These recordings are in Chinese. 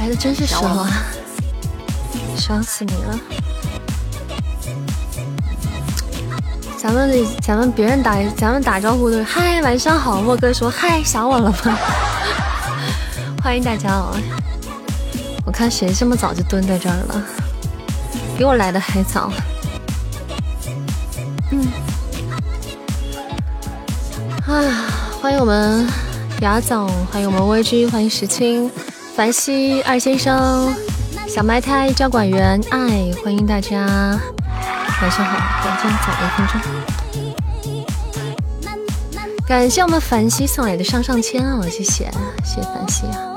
来的真是时候啊！想死你了。咱们咱们别人打咱们打招呼都是嗨晚上好，莫哥说嗨想我了吗？欢迎大家哦！我看谁这么早就蹲在这儿了，比我来的还早。嗯，啊，欢迎我们雅总，欢迎我们微居，欢迎石青、凡西二先生、小麦胎、交管员、爱，欢迎大家。晚上好，赶紧早一分钟。感谢我们凡西送来的上上签哦，谢谢，谢谢凡西啊。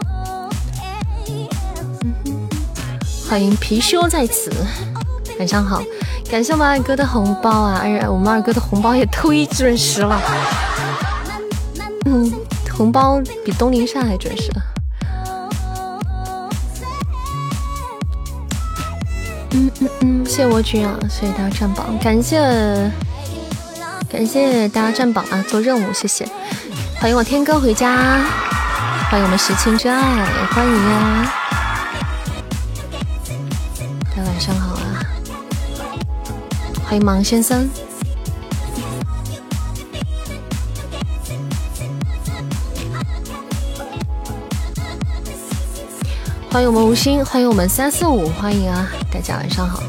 欢迎貔貅在此，晚上好，感谢我们二哥的红包啊，二我们二哥的红包也忒准时了，嗯，红包比东林善还准时。嗯，谢谢蜗居啊，谢谢大家占榜，感谢感谢大家占榜啊，做任务，谢谢，欢迎我天哥回家，欢迎我们石青之爱，欢迎呀，大家晚上好啊，欢迎芒先生，欢迎我们无心，欢迎我们三四五，欢迎啊。大家晚上好。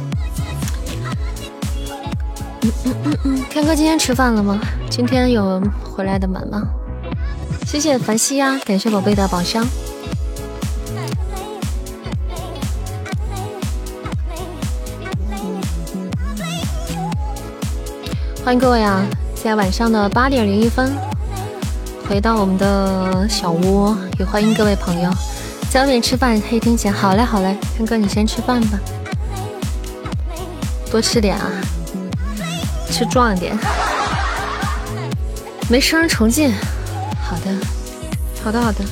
嗯嗯嗯嗯，天哥今天吃饭了吗？今天有回来的晚吗？谢谢凡西呀，感谢宝贝的宝箱。欢迎各位啊！在晚上的八点零一分，回到我们的小窝，也欢迎各位朋友在外面吃饭，可以听见。好嘞，好嘞，天哥你先吃饭吧。多吃点啊，吃壮一点。没声重进。好的，好的，好的。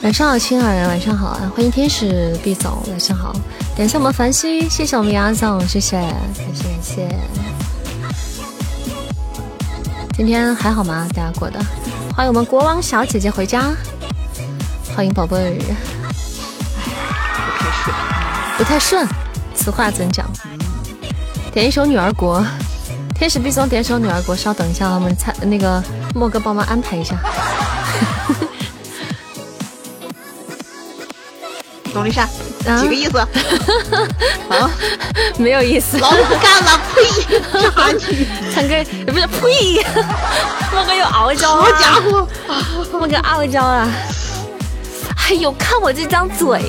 晚上好，青儿，晚上好啊！欢迎天使毕总，晚上好。感谢我们凡希，谢谢我们牙总，谢谢，感谢感谢。今天还好吗？大家过的？欢迎我们国王小姐姐回家。欢迎宝贝儿。不太顺，不太顺。此话怎讲？点一首《女儿国》，天使必送点首《女儿国》，稍等一下，我们猜那个莫哥帮忙安排一下。董丽莎，几个意思？啊，没有意思。老子不干了！呸！渣女！唱歌不是呸！莫哥又傲娇了。好家伙！莫哥傲娇了。哎呦，看我这张嘴！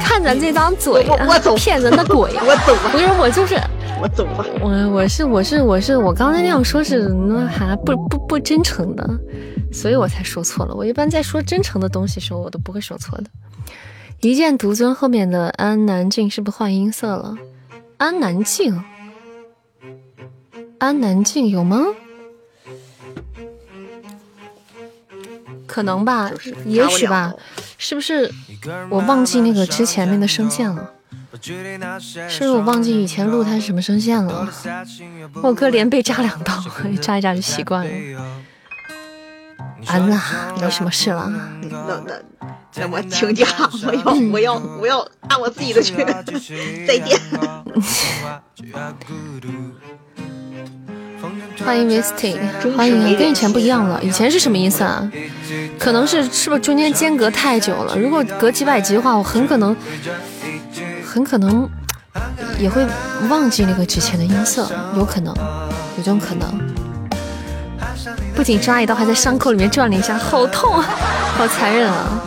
看咱这张嘴，我走，骗人的鬼，我走吧。不是我就是我走吧。我我是我是我是我刚才那样说是那还不不不真诚的，所以我才说错了。我一般在说真诚的东西时候，我都不会说错的。一剑独尊后面的安南静是不是换音色了？安南静，安南静有吗？可能吧，也许吧。是不是我忘记那个之前面的声线了？是不是我忘记以前录它是什么声线了？我哥连被扎两刀，扎一扎就习惯了。完了，没什么事了。那那那我请假，我要我要我要按我自己的去。再见。欢迎 Misty，欢迎，跟以前不一样了。以前是什么意思啊？可能是是不是中间间隔太久了？如果隔几百集的话，我很可能很可能也会忘记那个之前的音色，有可能，有这种可能。不仅扎一刀，还在伤口里面转了一下，好痛啊，好残忍啊！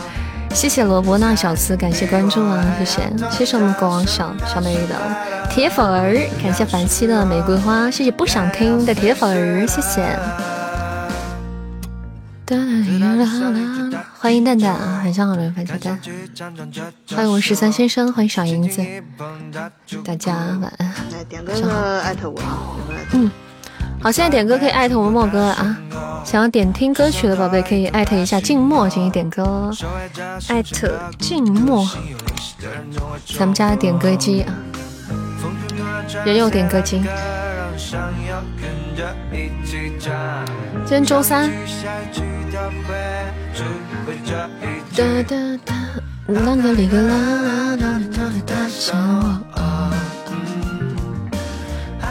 谢谢罗伯纳小司，感谢关注啊，谢谢，谢谢我们国王小小美丽的铁粉儿，感谢凡七的玫瑰花，谢谢不想听的铁粉儿，谢谢。欢迎蛋蛋啊，晚上好，刘番茄蛋。欢迎我十三先生，欢迎小银子，大家晚安。点个艾特我，嗯。好，现在点歌可以艾特我们莫哥了啊！想要点听歌曲的宝贝可以艾特一下静默进行点歌，艾特静默，咱们家的点歌机啊，人有点歌机。今天周三，哒哒哒，啷个哩个啦啦啦啦哒想我。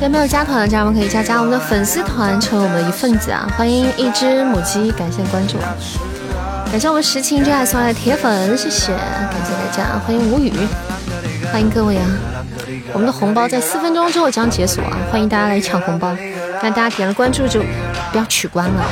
有没有加团的家人们可以加加我们的粉丝团，成为我们的一份子啊！欢迎一只母鸡，感谢关注，感谢我们石青真爱送来的铁粉，谢谢，感谢大家，欢迎无语，欢迎各位啊！我们的红包在四分钟之后将解锁啊，欢迎大家来抢红包，但大家点了关注就不要取关了。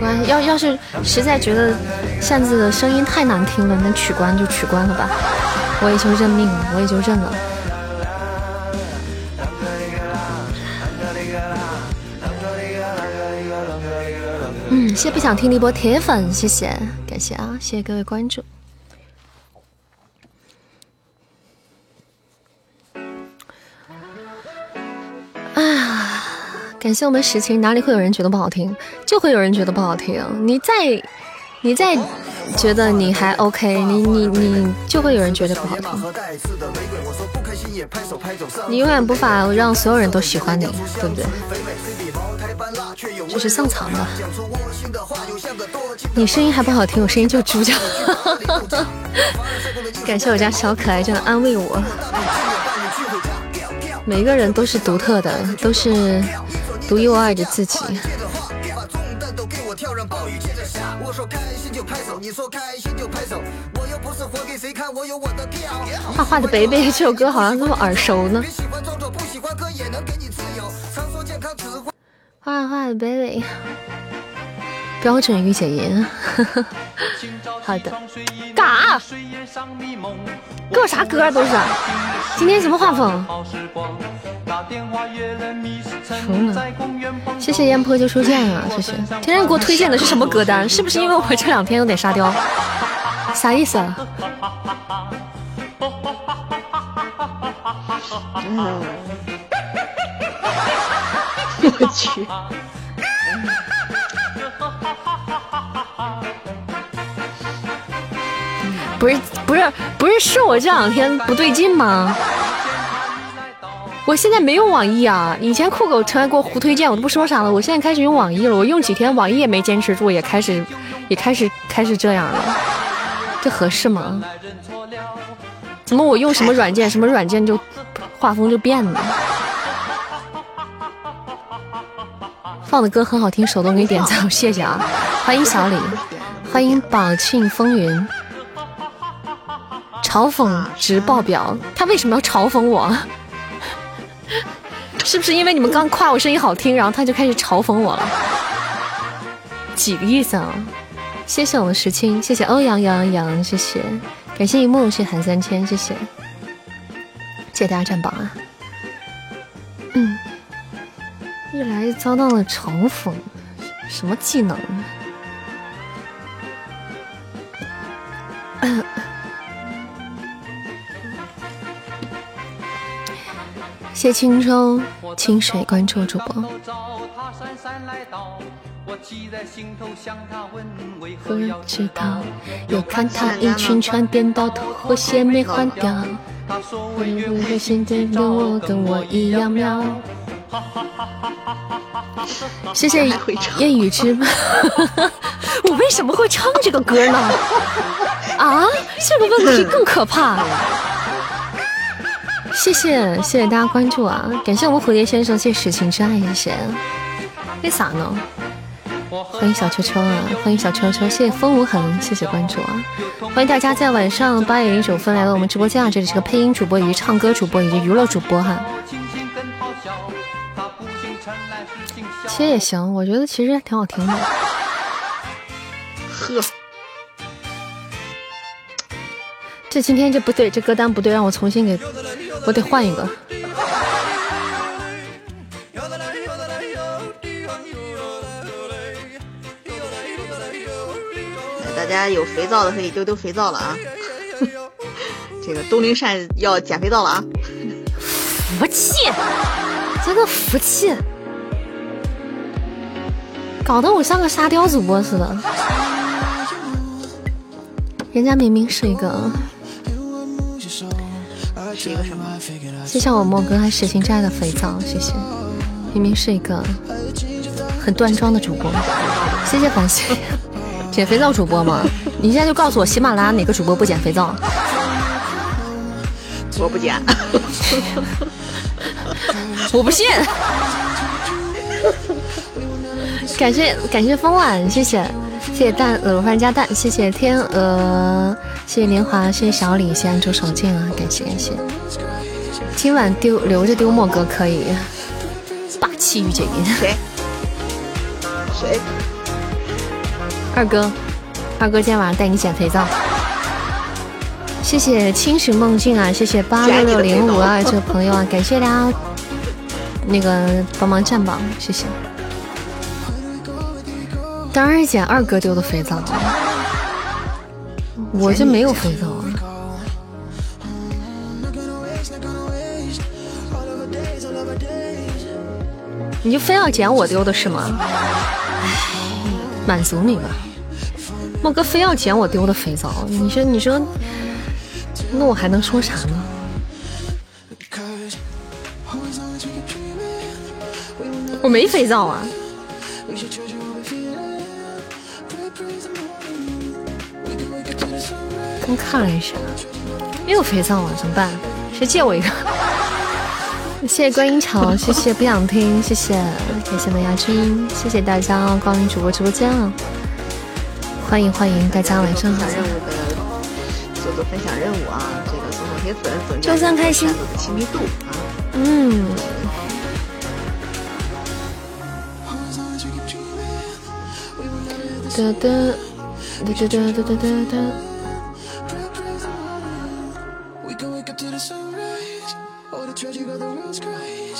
关要要是实在觉得扇子的声音太难听了，那取关就取关了吧，我也就认命了，我也就认了。嗯，谢不想听的一波铁粉，谢谢，感谢啊，谢谢各位关注。感谢我们实情，哪里会有人觉得不好听？就会有人觉得不好听。你再，你再觉得你还 OK，你你你就会有人觉得不好听。你永远无法让所有人都喜欢你，对不对？这是正常的。你声音还不好听，我声音就猪叫。感谢我家小可爱这样安慰我。每个人都是独特的，都是独一无二的自己。画画的北北这首歌好像那么耳熟呢。画画的北北，标准御姐音。好的，干啥？给我啥歌都是？今天什么画风？服了！谢谢烟波就初见啊，谢谢。天天给我推荐的是什么歌单？是不是因为我这两天有点沙雕？啥意思啊？我去！不是不是不是，是我这两天不对劲吗？我现在没用网易啊，以前酷狗从来给我胡推荐，我都不说啥了。我现在开始用网易了，我用几天网易也没坚持住，也开始也开始开始这样了，这合适吗？怎么我用什么软件，什么软件就画风就变了？放的歌很好听，手动给你点赞，谢谢啊！欢迎小李，欢迎宝庆风云，嘲讽值爆表，他为什么要嘲讽我？是不是因为你们刚夸我声音好听，然后他就开始嘲讽我了？几个意思啊？谢谢我们石青，谢谢欧阳阳阳，谢谢，感谢一梦，谢谢韩三千，谢谢，谢谢大家占榜啊！嗯，一来遭到了嘲讽，什么技能？谢青州清水关注主播。不知道，又看他一群穿颠倒，拖鞋没换掉。会不会现在的我跟我一样妙？谢谢夜雨之。我为什么会唱这个歌呢？啊，这个问题更可怕。谢谢谢谢大家关注啊！感谢我们蝴蝶先生，谢谢史情之爱，谢谢。为啥呢？欢迎小秋秋啊！欢迎小秋秋，谢谢风无痕，谢谢关注啊！欢迎大家在晚上八点零九分来到我们直播间啊！这里是个配音主播以及唱歌主播以及娱乐主播哈。切也行我觉得其实挺好听的。呵。这今天这不对这歌单不对让我重新给我得换一个。来大家有肥皂的可以丢丢肥皂了啊。这个东林扇要捡肥皂了啊。服气？真的福气，搞得我像个沙雕主播似的。人家明明是一个，是一个什么？就像我莫哥还使劲摘的肥皂，谢谢。明明是一个很端庄的主播，谢谢感谢。减肥皂主播吗？你现在就告诉我喜马拉雅哪个主播不减肥皂？我不减，我不信。感谢感谢风晚，谢谢谢谢蛋卤饭加蛋，谢谢天鹅，谢谢年华，谢谢小李，谢谢安卓手劲啊，感谢感谢。今晚丢留着丢墨哥可以，霸气御姐音。谁？谁？二哥，二哥今天晚上带你减肥皂。谢谢清醒梦境啊，谢谢八六六零五二 这个朋友啊，感谢大家那个帮忙占榜，谢谢。当然是捡二哥丢的肥皂，我这没有肥皂啊。你就非要捡我丢的是吗？满足你吧，莫哥非要捡我丢的肥皂，你说你说。那我还能说啥呢？我没肥皂啊！刚看了一下，没有肥皂啊，怎么办？谁借我一个？谢谢观音桥，谢谢不想听，谢谢感谢的牙君，谢谢大家光临主播直播间啊！欢迎欢迎大家晚上好好。分享任务啊，这个送送铁粉，增加三开心的亲密度啊。嗯。哒哒哒哒哒哒哒哒。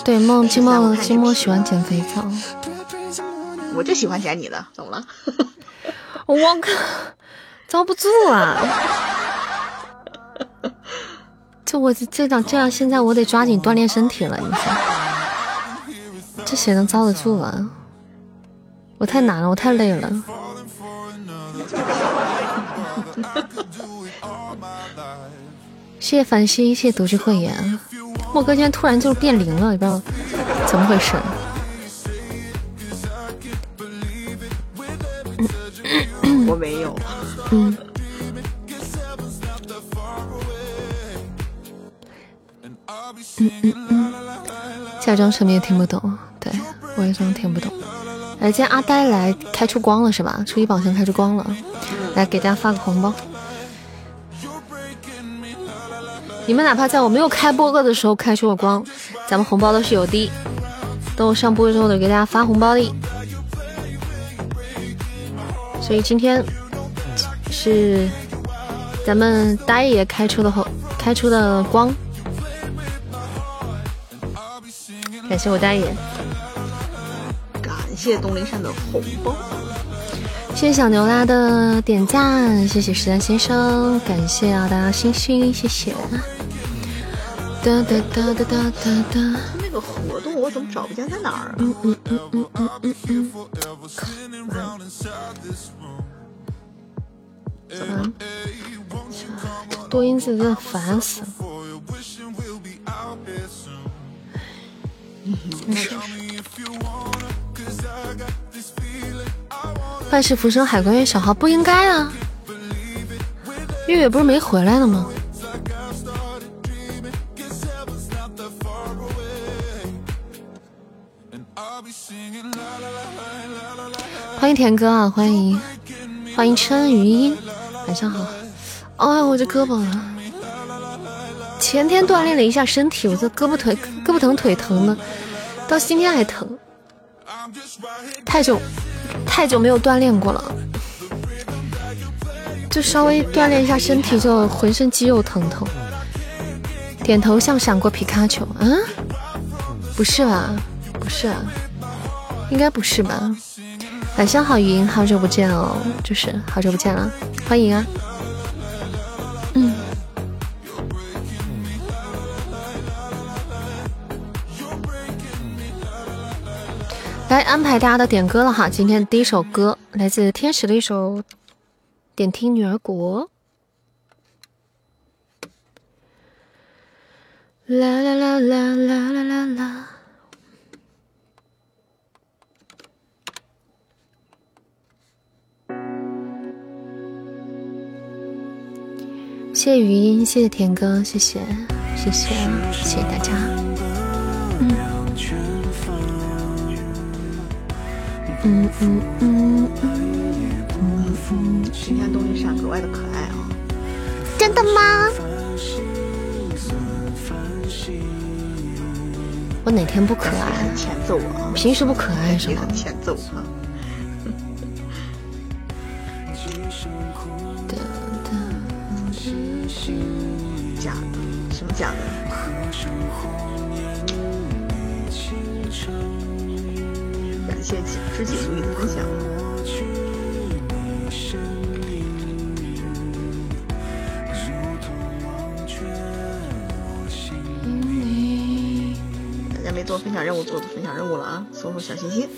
对，梦金梦金梦喜欢捡肥皂。我就喜欢捡你的，怎么了？我靠，遭不住啊！这我这样这样，现在我得抓紧锻炼身体了。你说，这谁能遭得住啊？我太难了，我太累了。谢谢繁星，谢谢独具慧眼。莫哥今天突然就变灵了，你不知道怎么回事？我没有。嗯。嗯嗯嗯，假装什么也听不懂，对我也装听不懂。哎，今天阿呆来开出光了是吧？初一宝箱开出光了，来给大家发个红包。你们哪怕在我没有开播客的时候开出了光，咱们红包都是有的。等我上播之后得给大家发红包的。所以今天是咱们呆爷开出的红，开出的光。感谢我大爷，感谢东林山的红包，谢谢小牛拉的点赞，谢谢十三先生，感谢啊大家星星，谢谢。哒哒哒哒哒哒哒。那个活动我怎么找不见在哪儿？嗯嗯嗯嗯嗯嗯嗯。嗯。多音字真的烦死了。万事浮生海关月小号不应该啊！月月不是没回来呢吗？欢迎田哥啊，欢迎欢迎春雨音，晚上好。哎，我这胳膊，前天锻炼了一下身体，我这胳膊腿胳膊疼腿疼的。到今天还疼，太久太久没有锻炼过了，就稍微锻炼一下身体，就浑身肌肉疼痛。点头像闪过皮卡丘，嗯，不是吧？不是啊，应该不是吧？晚上好，云，好久不见哦，就是好久不见了，欢迎啊。嗯，来安排大家的点歌了哈，今天第一首歌来自天使的一首《点听女儿国》。啦啦啦啦啦啦啦啦！谢谢语音，谢谢田哥，谢谢，谢谢，谢谢大家。嗯嗯嗯，今天东西山格外的可爱啊！真的吗？我哪天不可爱？欠揍啊！平时不可爱是吗？欠揍啊！假的？什么假的？感谢知己足矣的分享。做分享任务，做做分享任务了啊！送送小心心。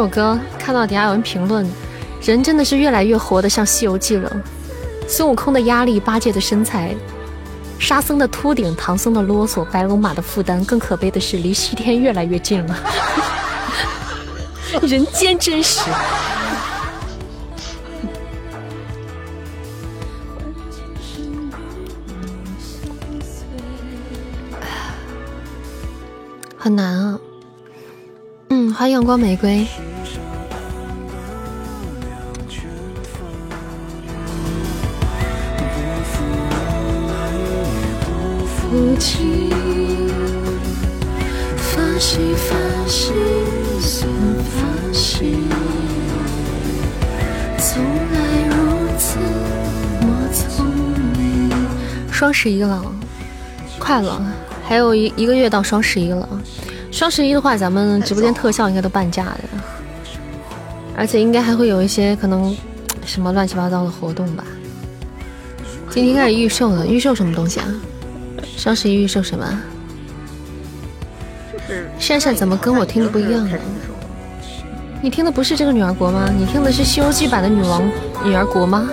这首歌看到底下有人评论，人真的是越来越活得像《西游记》了。孙悟空的压力，八戒的身材。沙僧的秃顶，唐僧的啰嗦，白龙马的负担，更可悲的是离西天越来越近了。人间真实，很难啊。嗯，欢迎阳光玫瑰。十一了，快了，还有一一个月到双十一了。双十一的话，咱们直播间特效应该都半价的，而且应该还会有一些可能什么乱七八糟的活动吧。今天开始预售了，预售什么东西啊？双十一预售什么？珊珊怎么跟我听的不一样呢？你听的不是这个女儿国吗？你听的是《西游记》版的女王女儿国吗？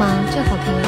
吗？这好听。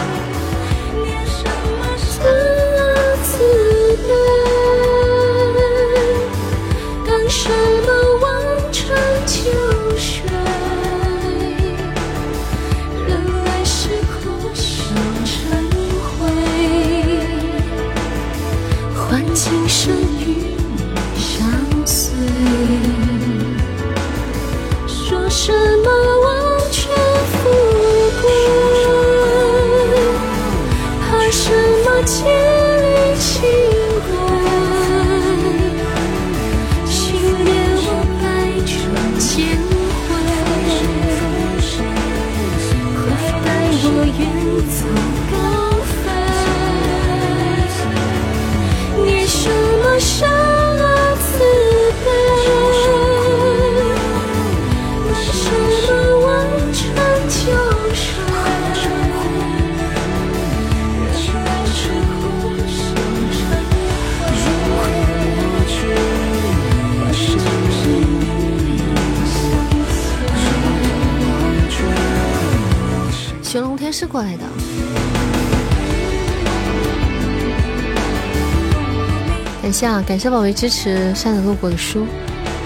感谢宝贝支持，扇子路过的书，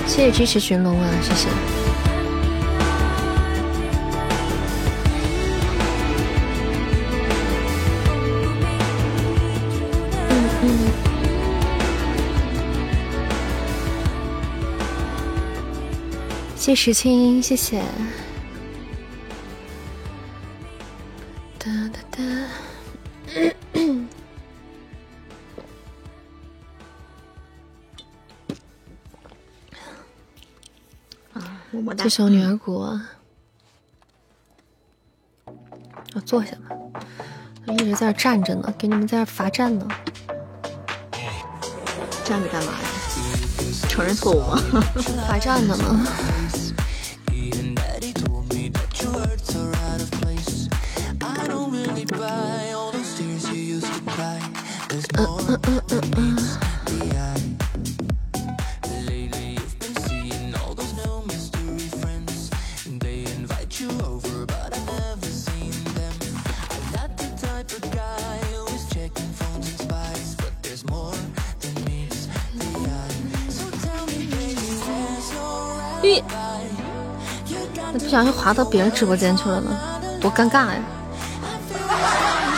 谢谢支持寻龙啊，谢谢。嗯嗯。谢石青，谢谢。这首女儿国。我坐下吧，一直在这站着呢，给你们在这罚站呢。站着干嘛呀？承认错误吗？罚站的吗？嗯嗯嗯嗯嗯。小心滑到别人直播间去了呢，多尴尬呀！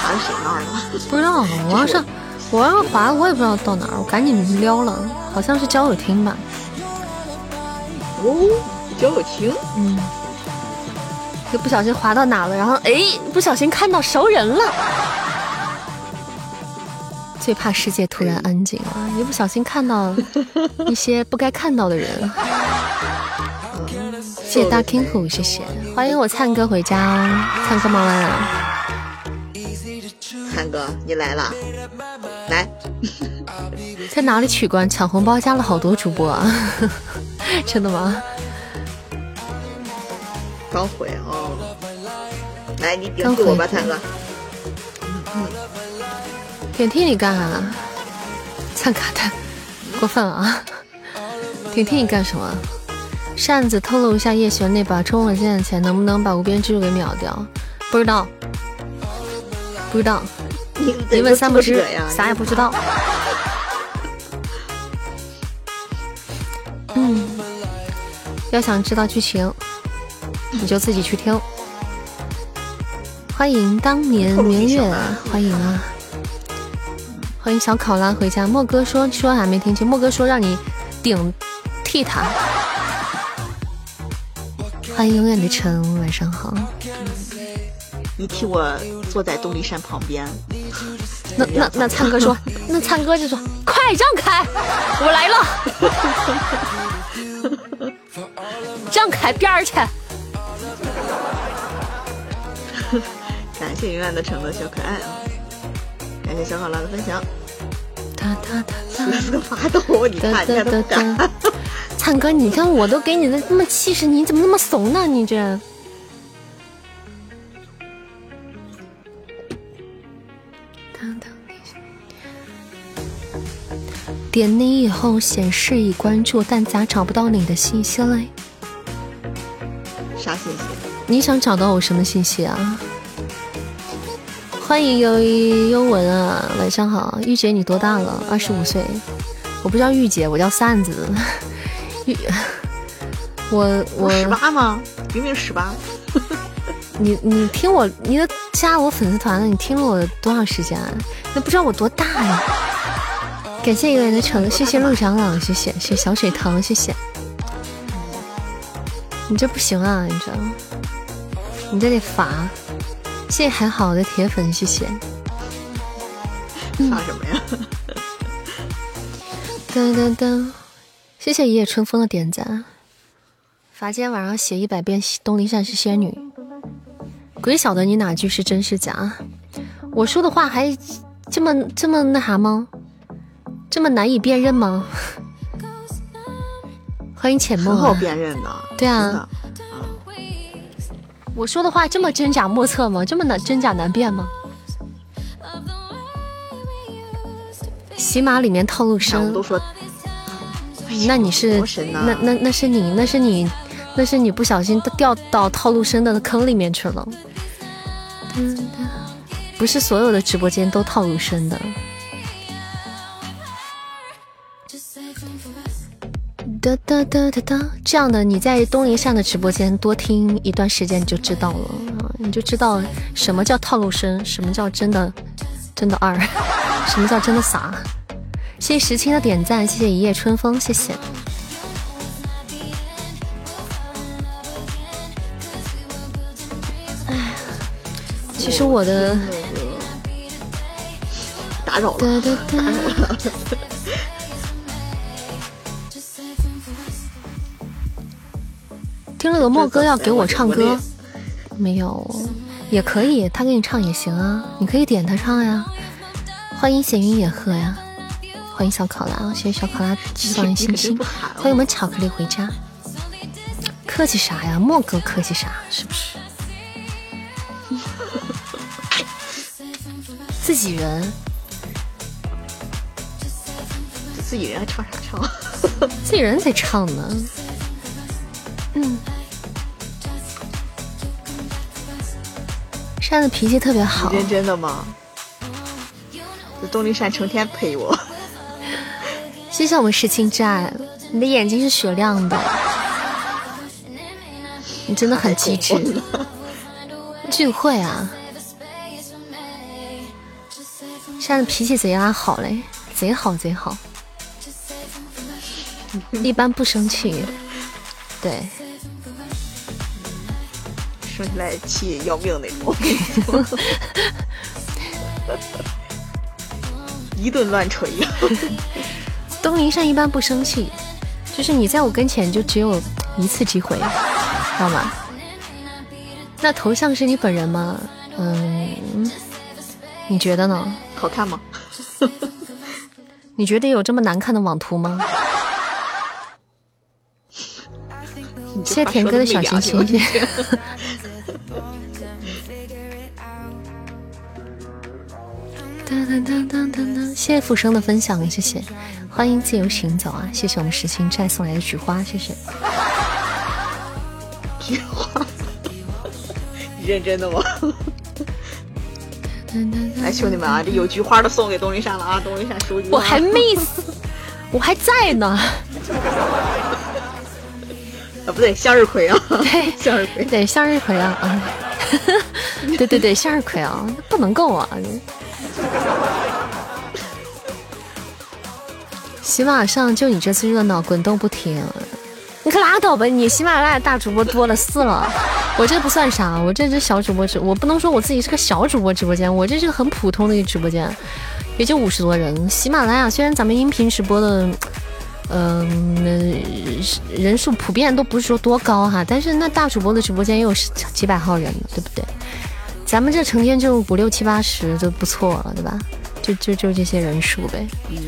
滑到谁那儿了？不知道，我要上，我要滑，我也不知道到哪儿，我赶紧撩了，好像是交友厅吧？哦，交友厅，嗯，就不小心滑到哪了，然后哎，不小心看到熟人了。最怕世界突然安静了，一不小心看到一些不该看到的人。谢谢大 king 虎，谢谢，欢迎我灿哥回家哦，灿哥忙完了。灿哥，你来了，来，在哪里取关？抢红包加了好多主播啊，真的吗？刚回哦，来，你顶替我吧，灿哥。嗯点替你干啥？灿卡的，过分了啊！点替你干什么？扇子透露一下叶璇那把充火箭的钱能不能把无边之路给秒掉？不知道，不知道。一问三不知，啥也不知道。嗯，要想知道剧情，你就自己去听。欢迎当年明月，欢迎啊！欢迎小考拉回家。莫哥说说还没听清，莫哥说让你顶替他。欢迎永远的晨，晚上好。你替我坐在东篱山旁边。那那那灿哥说，那灿哥就说，快让开，我来了。让开边儿去。感谢永远的晨的小可爱啊，感谢小考拉的分享。哒哒哒哒，发抖，你看，你看，看。灿哥，你看我都给你的那么气势，你怎么那么怂呢？你这点你以后显示已关注，但咋找不到你的信息嘞？啥信息？你想找到我什么信息啊？欢迎优优文啊，晚上好，玉姐你多大了？二十五岁，我不叫玉姐，我叫扇子。我我十八吗？明明十八。你你听我，你都加我粉丝团了，你听了我多长时间？那不知道我多大呀？感谢一个人的橙，谢谢陆长老，谢谢谢小水塘，谢谢。你这不行啊，你这，你这得罚。谢谢还好的铁粉，谢谢。发什么呀？噔噔噔。谢谢一夜春风的点赞。罚今天晚上写一百遍《东篱山是仙女》，鬼晓得你哪句是真是假？我说的话还这么这么那啥吗？这么难以辨认吗？欢迎浅梦。很好辨认的。对啊。我说的话这么真假莫测吗？这么难真假难辨吗？喜马里面套路深。都说。那你是那那那是你那是你那是你不小心掉到套路深的坑里面去了。不是所有的直播间都套路深的。这样的你在东林上的直播间多听一段时间你就知道了。你就知道什么叫套路深什么叫真的真的二 什么叫真的傻。谢谢十七的点赞谢谢一夜春风谢谢。哎呀其实我的打扰了。打扰了听了个莫哥要给我唱歌，没有，也可以，他给你唱也行啊，你可以点他唱呀。欢迎闲云野鹤呀，欢迎小考拉，谢谢小考拉送的星星，欢迎我们巧克力回家。客气啥呀，莫哥客气啥？是不是？自己人，自己人还唱啥唱？自己人在唱呢。嗯，扇子脾气特别好。认真的吗？这动力扇成天陪我。谢谢我们石青寨，你的眼睛是雪亮的。你真的很机智，聚会啊！现在脾气贼拉好嘞，贼好贼好，一般不生气，对，生起来气要命那种，一顿乱锤呀！东林善一般不生气，就是你在我跟前就只有一次机会。知道吗？那头像是你本人吗？嗯，你觉得呢？好看吗？你觉得有这么难看的网图吗？谢谢田哥的小心心。当当当当当当！谢谢浮生的分享，谢谢。欢迎自由行走啊！谢谢我们石青寨送来的菊花，谢谢。菊花，你认真的吗？来，兄弟们啊，这有菊花的送给东林山了啊！东林山收菊我还没死，我还在呢。啊，不对，向日葵啊，对，向日葵，对，向日葵啊啊！对对对，向日葵啊，不能够啊！喜马上就你这次热闹，滚动不停。你可拉倒吧！你喜马拉雅大主播多了四了，我这不算啥，我这是小主播直，我不能说我自己是个小主播直播间，我这是个很普通的一个直播间，也就五十多人。喜马拉雅虽然咱们音频直播的，嗯，人数普遍都不是说多高哈，但是那大主播的直播间也有几百号人，对不对？咱们这成天就五六七八十就不错了，对吧？就就就这些人数呗。嗯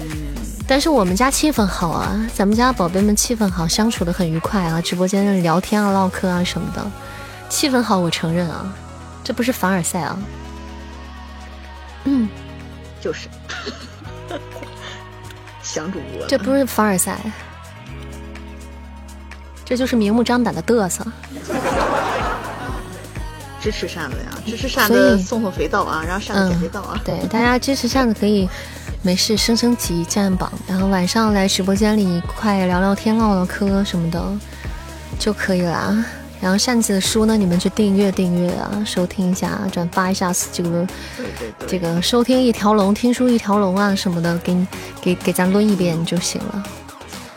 但是我们家气氛好啊，咱们家宝贝们气氛好，相处的很愉快啊，直播间聊天啊、唠嗑啊什么的，气氛好，我承认啊，这不是凡尔赛啊，嗯，就是想主播，这不是凡尔赛，这就是明目张胆的嘚瑟。支持扇子呀，支持扇子送送肥皂啊，然后扇子减肥皂啊，对，大家支持扇子可以。没事，升升级，占榜，然后晚上来直播间里快聊聊天、唠唠嗑什么的就可以了。然后扇子的书呢，你们去订阅订阅啊，收听一下，转发一下这个这个收听一条龙、听书一条龙啊什么的，给你给给咱抡一遍就行了。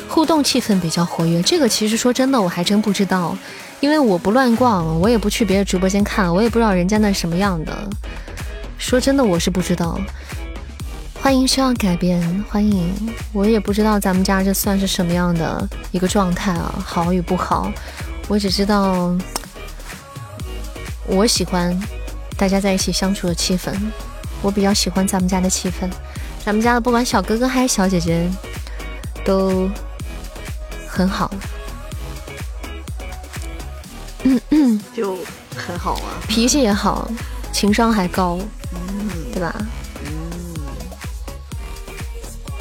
互动气氛比较活跃，这个其实说真的我还真不知道，因为我不乱逛，我也不去别的直播间看，我也不知道人家那什么样的。说真的，我是不知道。欢迎需要改变，欢迎。我也不知道咱们家这算是什么样的一个状态啊，好与不好，我只知道我喜欢大家在一起相处的气氛，我比较喜欢咱们家的气氛，咱们家的不管小哥哥还是小姐姐都很好，就很好啊，脾气也好，情商还高，嗯，对吧？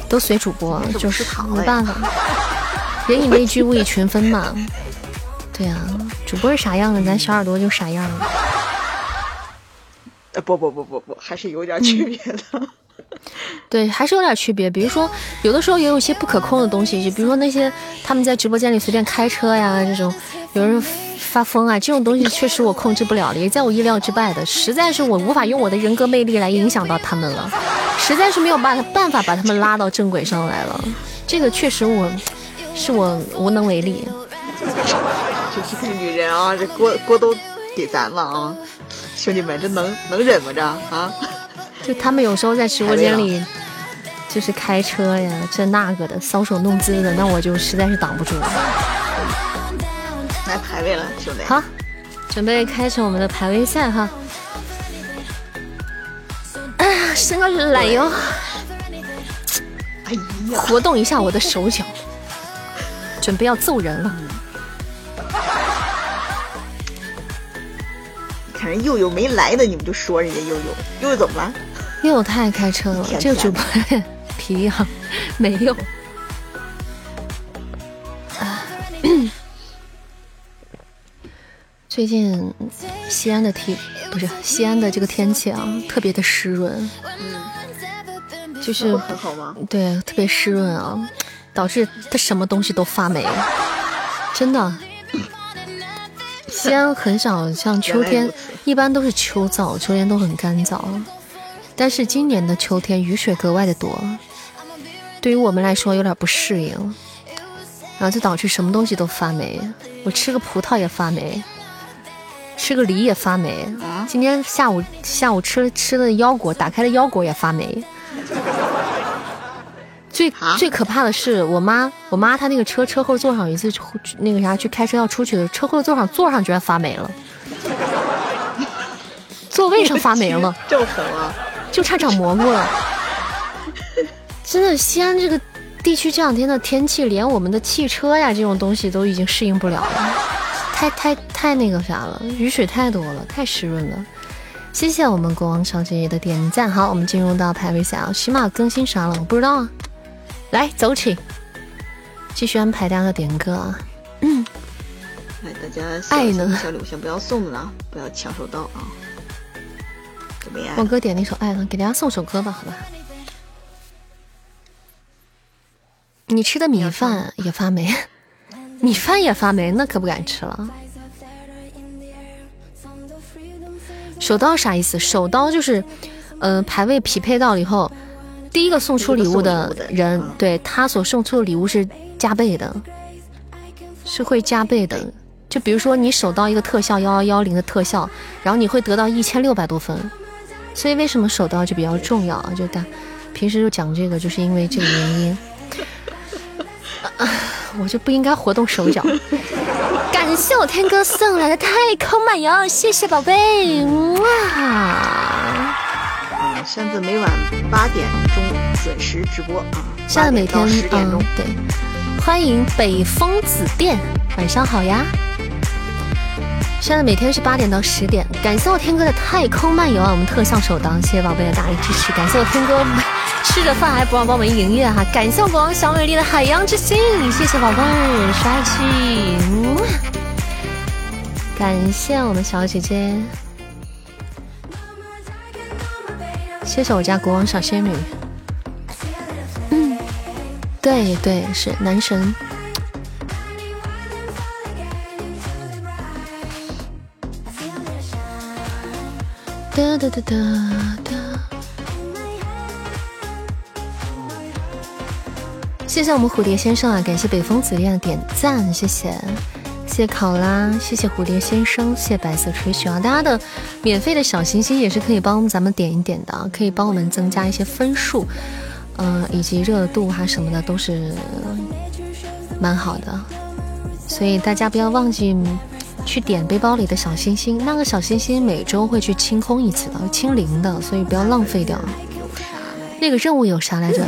都随主播，就是没办法，人以类聚，物以群分嘛。对呀，主播是啥样的，咱小耳朵就啥样。呃，不不不不不，还是有点区别的。对，还是有点区别。比如说，有的时候也有一些不可控的东西，就比如说那些他们在直播间里随便开车呀，这种有人发疯啊，这种东西确实我控制不了的，也在我意料之外的。实在是我无法用我的人格魅力来影响到他们了。实在是没有办法办法把他们拉到正轨上来了，这个确实我是我无能为力。就是个女人啊，这锅锅都给咱了啊！兄弟们，这能能忍吗？这啊？就他们有时候在直播间里，就是开车呀，这那个的，搔首弄姿的，那我就实在是挡不住了。来排位了，兄弟。好，准备开始我们的排位赛哈。哎呀，伸个懒腰。哎呀，活动一下我的手脚，准备要揍人了。看人悠悠没来呢，你们就说人家悠悠悠悠怎么了？佑佑太爱开车了，这个主播脾气好，没有。最近西安的天不是西安的这个天气啊，特别的湿润，就是很好吗？对，特别湿润啊，导致它什么东西都发霉，真的。西安很少像秋天，一般都是秋燥，秋天都很干燥，但是今年的秋天雨水格外的多，对于我们来说有点不适应，然后就导致什么东西都发霉，我吃个葡萄也发霉。吃个梨也发霉，今天下午下午吃吃的腰果，打开的腰果也发霉。最最可怕的是我妈，我妈她那个车车后座上有一次那个啥去开车要出去的，车后座上座上居然发霉了，座位上发霉了，这么狠啊！就差长蘑菇了。真的，西安这个地区这两天的天气，连我们的汽车呀这种东西都已经适应不了了。太太太那个啥了，雨水太多了，太湿润了。谢谢我们国王小姐姐的点赞。好，我们进入到排位赛啊，起码更新啥了？我不知道啊。来，走起，继续安排大家的点歌啊。嗯，来，大家爱呢，小礼物先不要送了，不要抢手到啊。我哥点那首《爱了》，给大家送首歌吧，好吧。你吃的米饭也发霉。米饭也发霉，那可不敢吃了。手刀啥意思？手刀就是，呃，排位匹配到了以后，第一个送出礼物的人，对他所送出的礼物是加倍的，是会加倍的。就比如说你手刀一个特效幺幺幺零的特效，然后你会得到一千六百多分。所以为什么手刀就比较重要啊？就大平时就讲这个，就是因为这个原因。我就不应该活动手脚。感谢我天哥送来的太空漫游，谢谢宝贝，哇！嗯，现在每晚八点钟准时直播啊，现在每天十点钟对，欢迎北风紫电，晚上好呀。现在每天是八点到十点，感谢我天哥的太空漫游啊，我们特效首档，谢谢宝贝的大力支持，感谢我天哥。吃着饭还不忘帮我们营业哈，感谢我国王小美丽的海洋之心，谢谢宝贝帅气，感谢我们小姐姐，谢谢我家国王小仙女，嗯，对对是男神，哒哒哒哒哒。谢谢我们蝴蝶先生啊！感谢北风紫恋的点赞，谢谢，谢谢考拉，谢谢蝴蝶先生，谢谢白色吹雪啊！大家的免费的小心心也是可以帮咱们点一点的，可以帮我们增加一些分数，嗯，以及热度哈什么的都是蛮好的，所以大家不要忘记去点背包里的小心心，那个小心心每周会去清空一次的，清零的，所以不要浪费掉。那个任务有啥来着？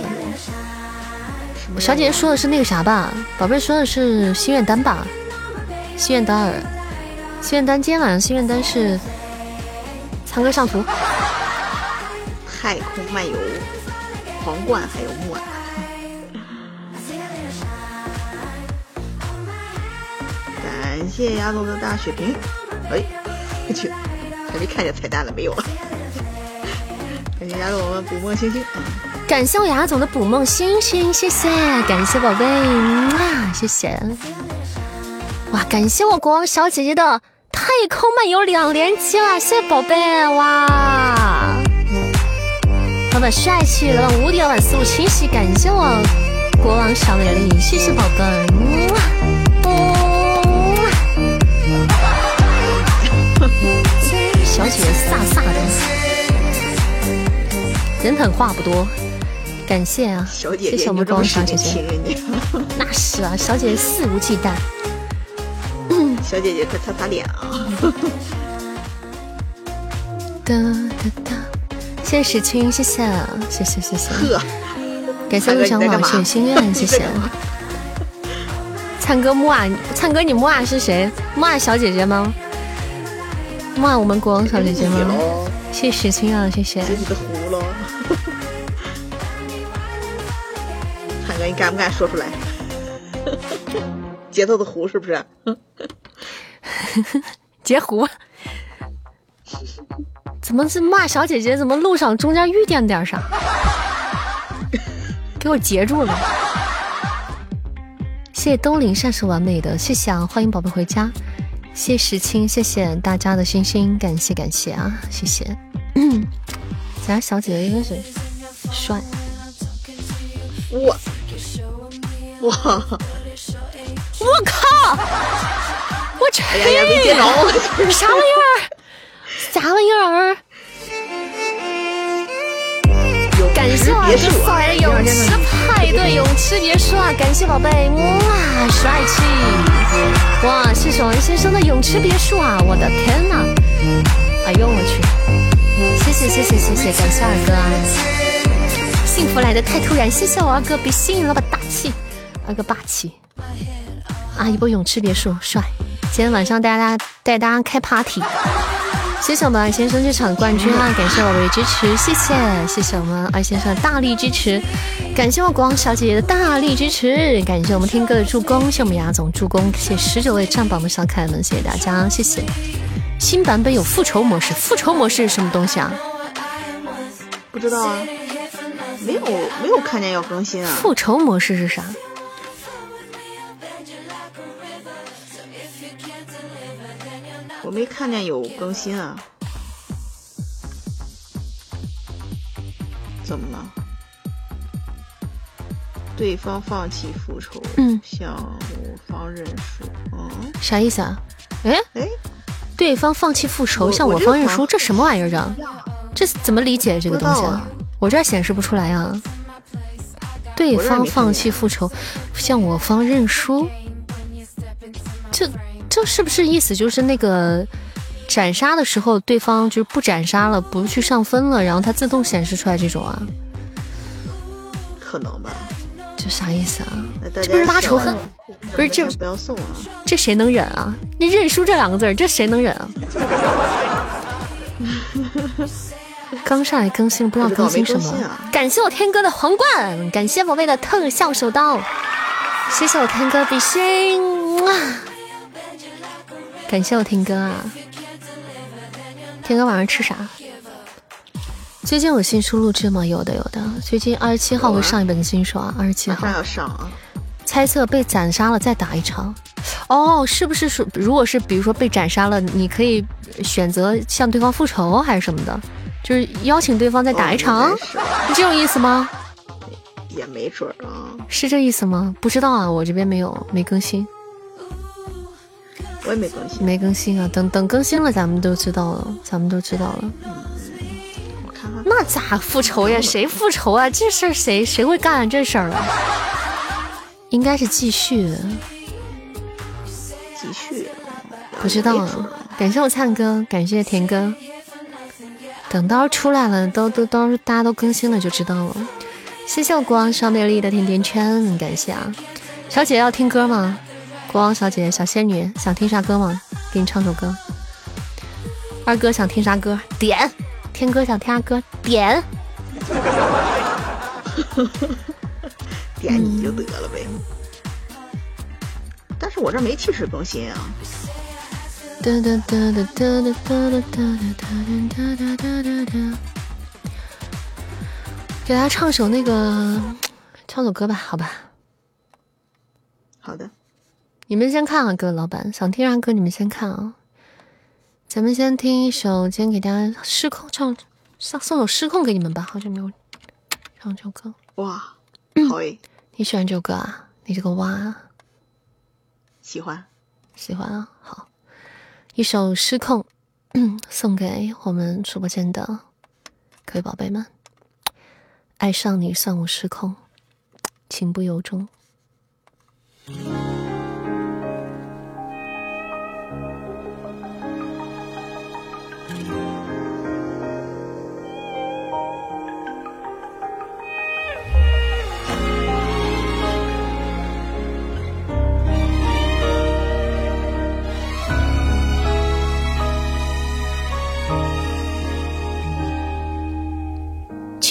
小姐姐说的是那个啥吧，宝贝说的是心愿单吧，心愿单儿，心愿单，今天晚上心愿单是唱歌上图，太空漫游，皇冠还有木耳，谢谢丫头的大血瓶，哎，我去，还没看见彩蛋了没有？感谢丫头我们捕梦星星。感谢我牙总的捕梦星星，谢谢，感谢宝贝，啊，谢谢，哇，感谢我国王小姐姐的太空漫游两连击了，谢谢宝贝，哇，老板帅气，老板无敌，老板思路清晰，感谢我国王小美丽，谢谢宝贝，小姐飒飒的人狠话不多感谢啊小姐姐小么光小姐姐。那是啊小姐姐肆无忌惮。小姐姐快擦擦脸啊。哒哒哒。谢谢石青谢谢谢谢谢。呵。感谢陆翔老师的心愿 谢谢。灿哥木啊灿哥你木啊是谁？木啊小姐姐吗？木啊我们国王小姐姐吗？谢谢石青啊，谢谢。自己的糊了。唱歌你敢不敢说出来？节奏的胡是不是？截胡。怎么是骂小姐姐？怎么路上中间遇见点啥？给我截住了！谢谢东林善是完美的，谢谢啊！欢迎宝贝回家，谢石青，谢谢大家的星星，感谢感谢啊！谢谢。咱家小姐姐应该是帅。哇哇！我靠！我去！哎呀呀！别电脑！啥玩意儿？啥玩意儿？感谢我哥送来的泳池派对泳池别墅啊！感谢宝贝，哇，帅气！哇，谢谢王先生的泳池别墅啊！我的天呐！哎呦我去！谢谢谢谢谢谢，感谢二哥啊！幸福来的太突然，谢谢我二哥，别吸引了吧，大气！二哥霸气！啊，一波泳池别墅，帅！今天晚上带大家带大家开 party。谢谢我们二先生这场冠军啊！感谢宝贝支持，谢谢谢谢我们二先生的大力支持，感谢我国王小姐姐的大力支持，感谢我们天哥的助攻，谢我们雅总助攻，谢谢十九位站榜的小可爱们，谢谢大家，谢谢。新版本有复仇模式，复仇模式是什么东西啊？不知道啊，没有没有看见要更新啊。复仇模式是啥？我没看见有更新啊，怎么了？对方放弃复仇，嗯，向我方认输，嗯，啥意思啊？哎哎，对方放弃复仇，向我方认输，这什么玩意儿啊？这怎么理解这个东西啊？我这显示不出来啊。对方放弃复仇，向我方认输，这。这是不是意思就是那个斩杀的时候，对方就是不斩杀了，不去上分了，然后它自动显示出来这种啊？可能吧。这啥意思啊？这不是拉仇恨？不是这不要送啊！这谁能忍啊？你认输这两个字，这谁能忍啊？刚上来更新，不知道更新什么。感谢我天哥的皇冠，感谢宝贝的特效手刀，谢谢我天哥比心哇！感谢我天哥啊，天哥晚上吃啥？最近有新书录制吗？有的有的，最近二十七号会上一本新书啊，二十七号马上要上啊。猜测被斩杀了再打一场，哦，是不是说如果是比如说被斩杀了，你可以选择向对方复仇还是什么的？就是邀请对方再打一场，是这种意思吗？也没准啊，是这意思吗？不知道啊，我这边没有没更新。我也没更新，没更新啊！等等更新了，咱们都知道了，咱们都知道了。我看看，那咋复仇呀？谁复仇啊？这事儿谁谁会干这事儿啊？应该是继续，继续，不知道啊。感谢我灿哥，感谢田哥。等到出来了，都都都大家都更新了就知道了。谢谢我国王小美丽的甜甜圈，感谢啊！小姐要听歌吗？国王小姐姐，小仙女，想听啥歌吗？给你唱首歌。二哥想听啥歌？点。天哥想听啥歌？点。点你就得了呗。但是我这没气势更新啊。哒哒哒哒哒哒哒哒哒哒哒哒哒哒。给大家唱首那个，唱首歌吧，好吧。好的。你们先看啊，各位老板，想听啥歌你们先看啊。咱们先听一首，今天给大家失控唱，送送首失控给你们吧。好久没有唱这首歌，哇，好诶！你喜欢这首歌啊？你这个哇，喜欢，喜欢啊。好，一首失控，送给我们直播间的各位宝贝们。爱上你算我失控，情不由衷。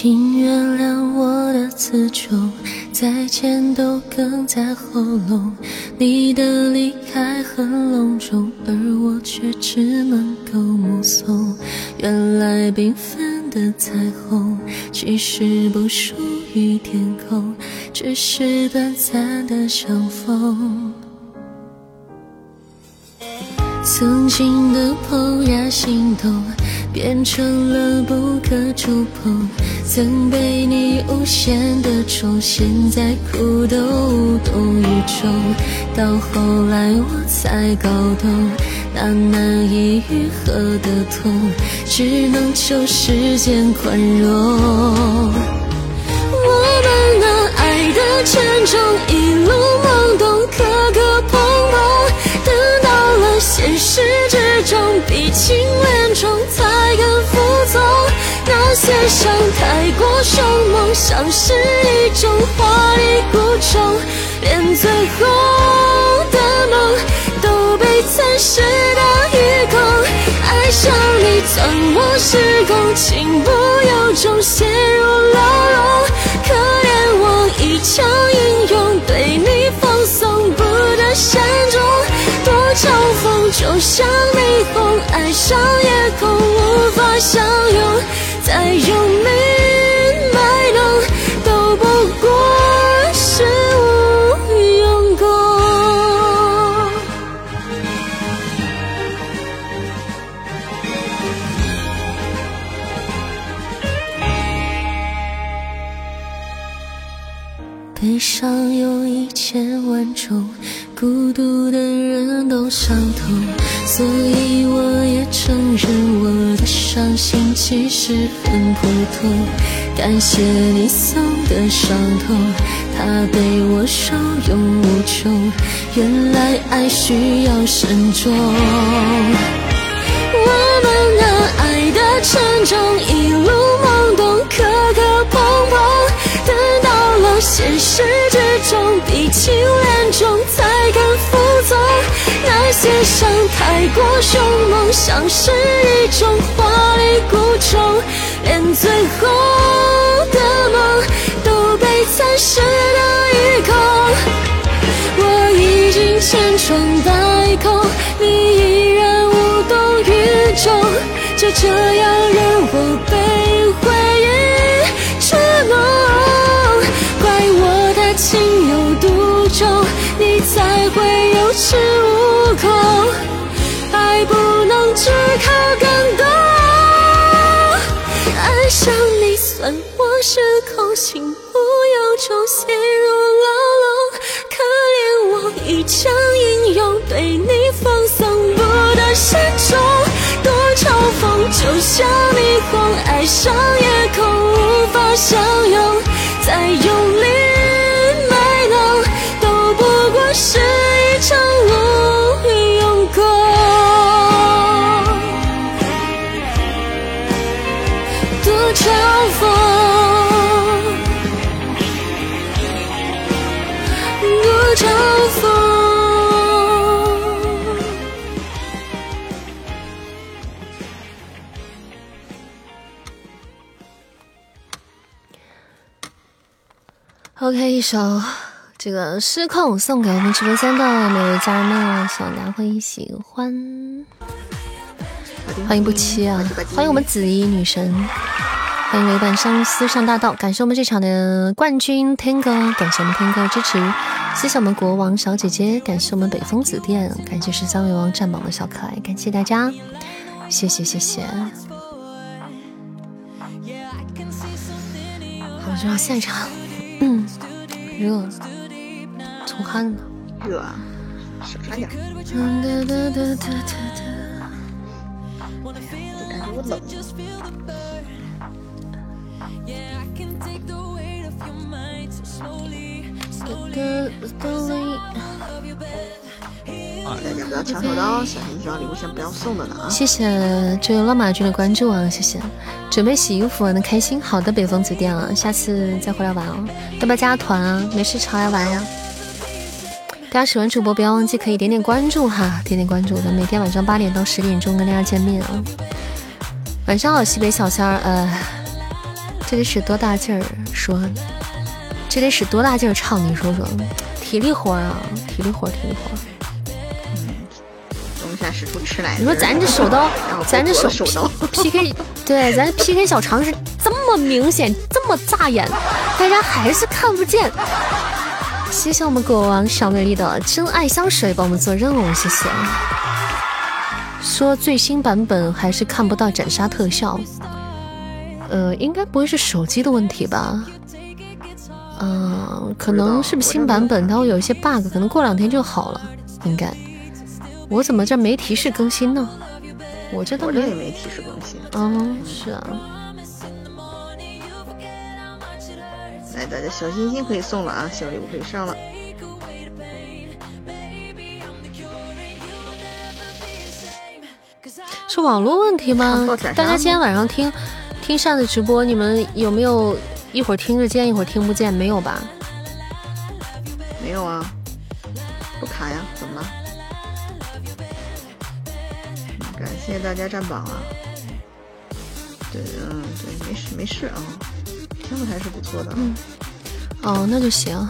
请原谅我的词穷，再见都哽在喉咙。你的离开很隆重，而我却只能够目送。原来缤纷的彩虹，其实不属于天空，只是短暂的相逢。曾经的怦然心动。变成了不可触碰，曾被你无限的宠，现在哭都无动于衷。到后来我才搞懂，那难以愈合的痛，只能求时间宽容。我们那爱的沉重，一路懵懂，现实之中，毕竟恋中。那些伤太过凶猛，像是一种华丽孤重，连最后的梦都被蚕食的一空。爱上你钻我时空，情不由衷陷入牢笼。可怜我一腔英勇，对你放松不得善终。嘲讽，就像霓虹，爱上夜空，无法相拥。再用力卖弄，都不过是无用功。悲伤有一千万种，孤独的人都伤痛。所以我也承认我的伤心其实很普通。感谢你送的伤痛，它被我受用无穷。原来爱需要慎重。我们那爱的沉重，现实之中，鼻青脸肿才敢服从。那些伤太过凶猛，像是一种华丽孤虫，连最后的梦都被蚕食的一空。我已经千疮百孔，你依然无动于衷，就这样任我被算我失控，情不由衷陷入牢笼。可怜我一腔英勇，对你放松不得善终。多嘲讽，就像霓虹，爱上夜空，无法相拥。再用力首这个失控送给我们直播间的每位家人们，希望大家会喜欢。欢迎不期啊，欢迎我们紫衣女神，欢迎委婉相思上大道，感谢我们这场的冠军天哥，感谢我们天哥支持，谢谢我们国王小姐姐，感谢我们北风紫电，感谢十三位王占榜的小可爱，感谢大家，谢谢谢谢。好，就要下一场。嗯，热，出汗了。热，少穿点。就感觉我冷。那个灯里。大家不要抢手刀，小心小礼物先不要送的呢啊！谢谢这个乱马君的关注啊，谢谢。准备洗衣服玩的开心，好的，北风子店啊，下次再回来玩哦。要不要加团啊？没事常来玩呀。大家喜欢主播，不要忘记可以点点关注哈，点点关注。咱每天晚上八点到十点钟跟大家见面啊。晚上好，西北小仙儿，呃，这得使多大劲儿说？这得使多大劲儿唱？你说说，体力活啊，体力活，体力活。冬夏使出吃来。你说咱这手刀，咱这手手刀 PK，对，咱 PK 小常识这么明显，这么扎眼，大家还是看不见。谢谢我们国王小美丽的真爱香水帮我们做任务，谢谢。说最新版本还是看不到斩杀特效，呃，应该不会是手机的问题吧？嗯，可能是不是新版本它会有一些 bug，可能过两天就好了，应该。我怎么这没提示更新呢？我这都没没提示更新。嗯，是啊。来，大家小心心可以送了啊，小礼物可以上了。是网络问题吗？大家今天晚上听听扇子直播，你们有没有一会儿听着见，一会儿听不见？没有吧？没有啊，不卡呀？谢？谢大家占榜啊！对，嗯，对，没事没事啊。听的还是不错的，嗯，哦，那就行。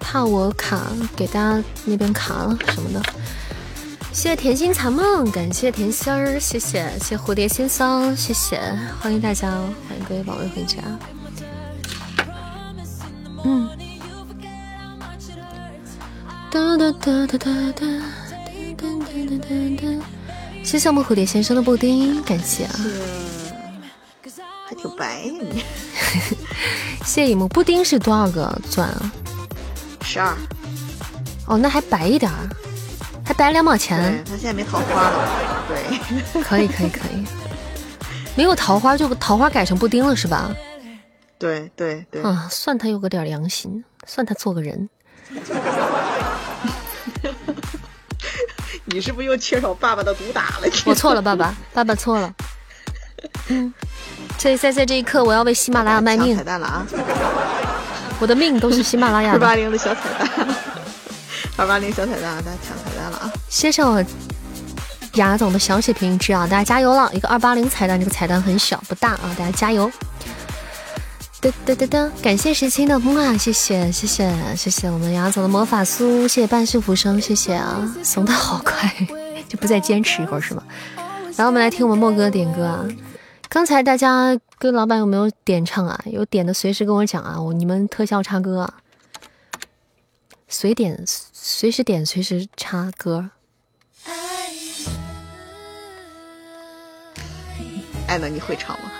怕我卡，给大家那边卡了什么的。谢谢甜心残梦，感谢甜心儿，谢谢谢蝴蝶先生，谢谢，欢迎大家，欢迎各位宝贝回家。嗯。哒哒哒哒哒哒哒哒哒哒。谢谢我们蝴蝶先生的布丁，感谢啊。还挺白呀你，谢谢一木布丁是多少个钻啊？十二。哦，那还白一点儿，还白两毛钱。他现在没桃花了。对。可以可以可以。没有桃花就桃花改成布丁了是吧？对对对。啊，算他有个点良心，算他做个人。你是不是又缺少爸爸的毒打了？我错了，爸爸，爸爸错了。嗯。在在在这一刻，我要为喜马拉雅卖命！彩蛋了啊！我的命都是喜马拉雅二八零的小彩蛋，二八零小彩蛋，大家抢彩蛋了啊！谢谢我雅总的小血瓶支啊！大家加油了！一个二八零彩蛋，这个彩蛋很小不大啊！大家加油！噔噔噔噔，感谢十七的木啊谢谢谢谢谢谢我们杨总的魔法酥，谢谢半世浮生，谢谢啊！送的好快，就不再坚持一会儿是吗？然后我们来听我们莫哥点歌啊！刚才大家跟老板有没有点唱啊？有点的随时跟我讲啊！我你们特效插歌，啊，随点随时点随时插歌。爱呢？你会唱吗？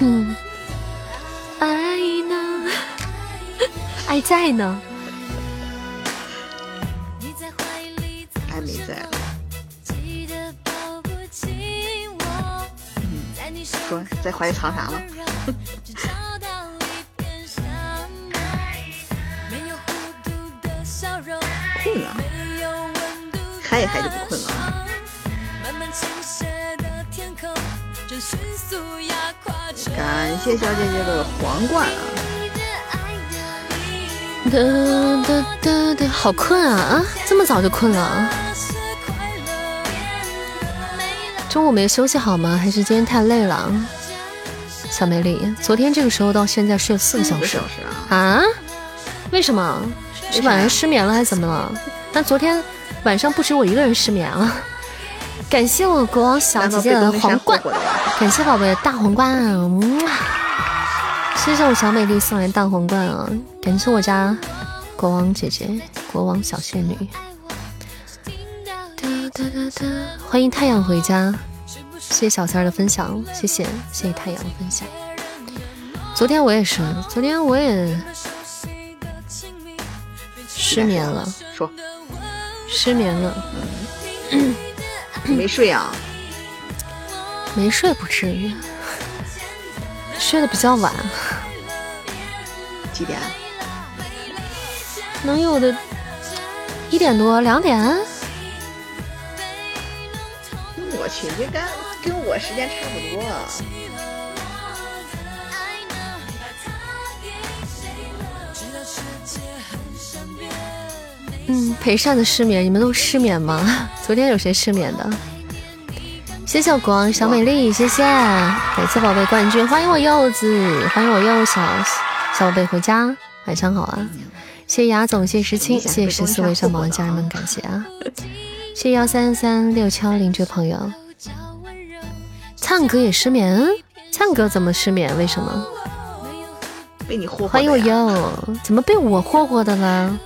嗯，爱呢？爱在呢？爱没在嗯。说在怀里藏啥了？困了，嗨一嗨就不困了。感谢小姐姐的皇冠啊！哒哒哒哒，好困啊啊！这么早就困了？中午没休息好吗？还是今天太累了？小美丽，昨天这个时候到现在睡了四个小时啊？为什么？是晚上失眠了还是怎么了？但昨天晚上不止我一个人失眠啊！感谢我国王小姐姐的皇冠，感谢宝贝的大皇冠，嗯谢谢我小美丽送来大皇冠啊！感谢我家国王姐姐，国王小仙女。欢迎太阳回家，谢谢小三儿的分享，谢谢谢谢太阳的分享。昨天我也是，昨天我也失眠了，说失眠了，没睡啊？没睡不至于，睡得比较晚，几点？能有的一点多两点。我去，这跟跟我时间差不多。嗯，陪善的失眠，你们都失眠吗？昨天有谁失眠的？谢谢光小美丽，谢谢感谢宝贝冠军，欢迎我柚子，欢迎我柚小小宝贝回家，晚上好啊！谢谢雅总，谢谢石青，谢谢十四位上榜的家人们，感谢啊！谢谢幺三三六七幺零这朋友，灿哥也失眠，灿哥怎么失眠？为什么？被你霍霍欢迎我柚，怎么被我霍霍的呢？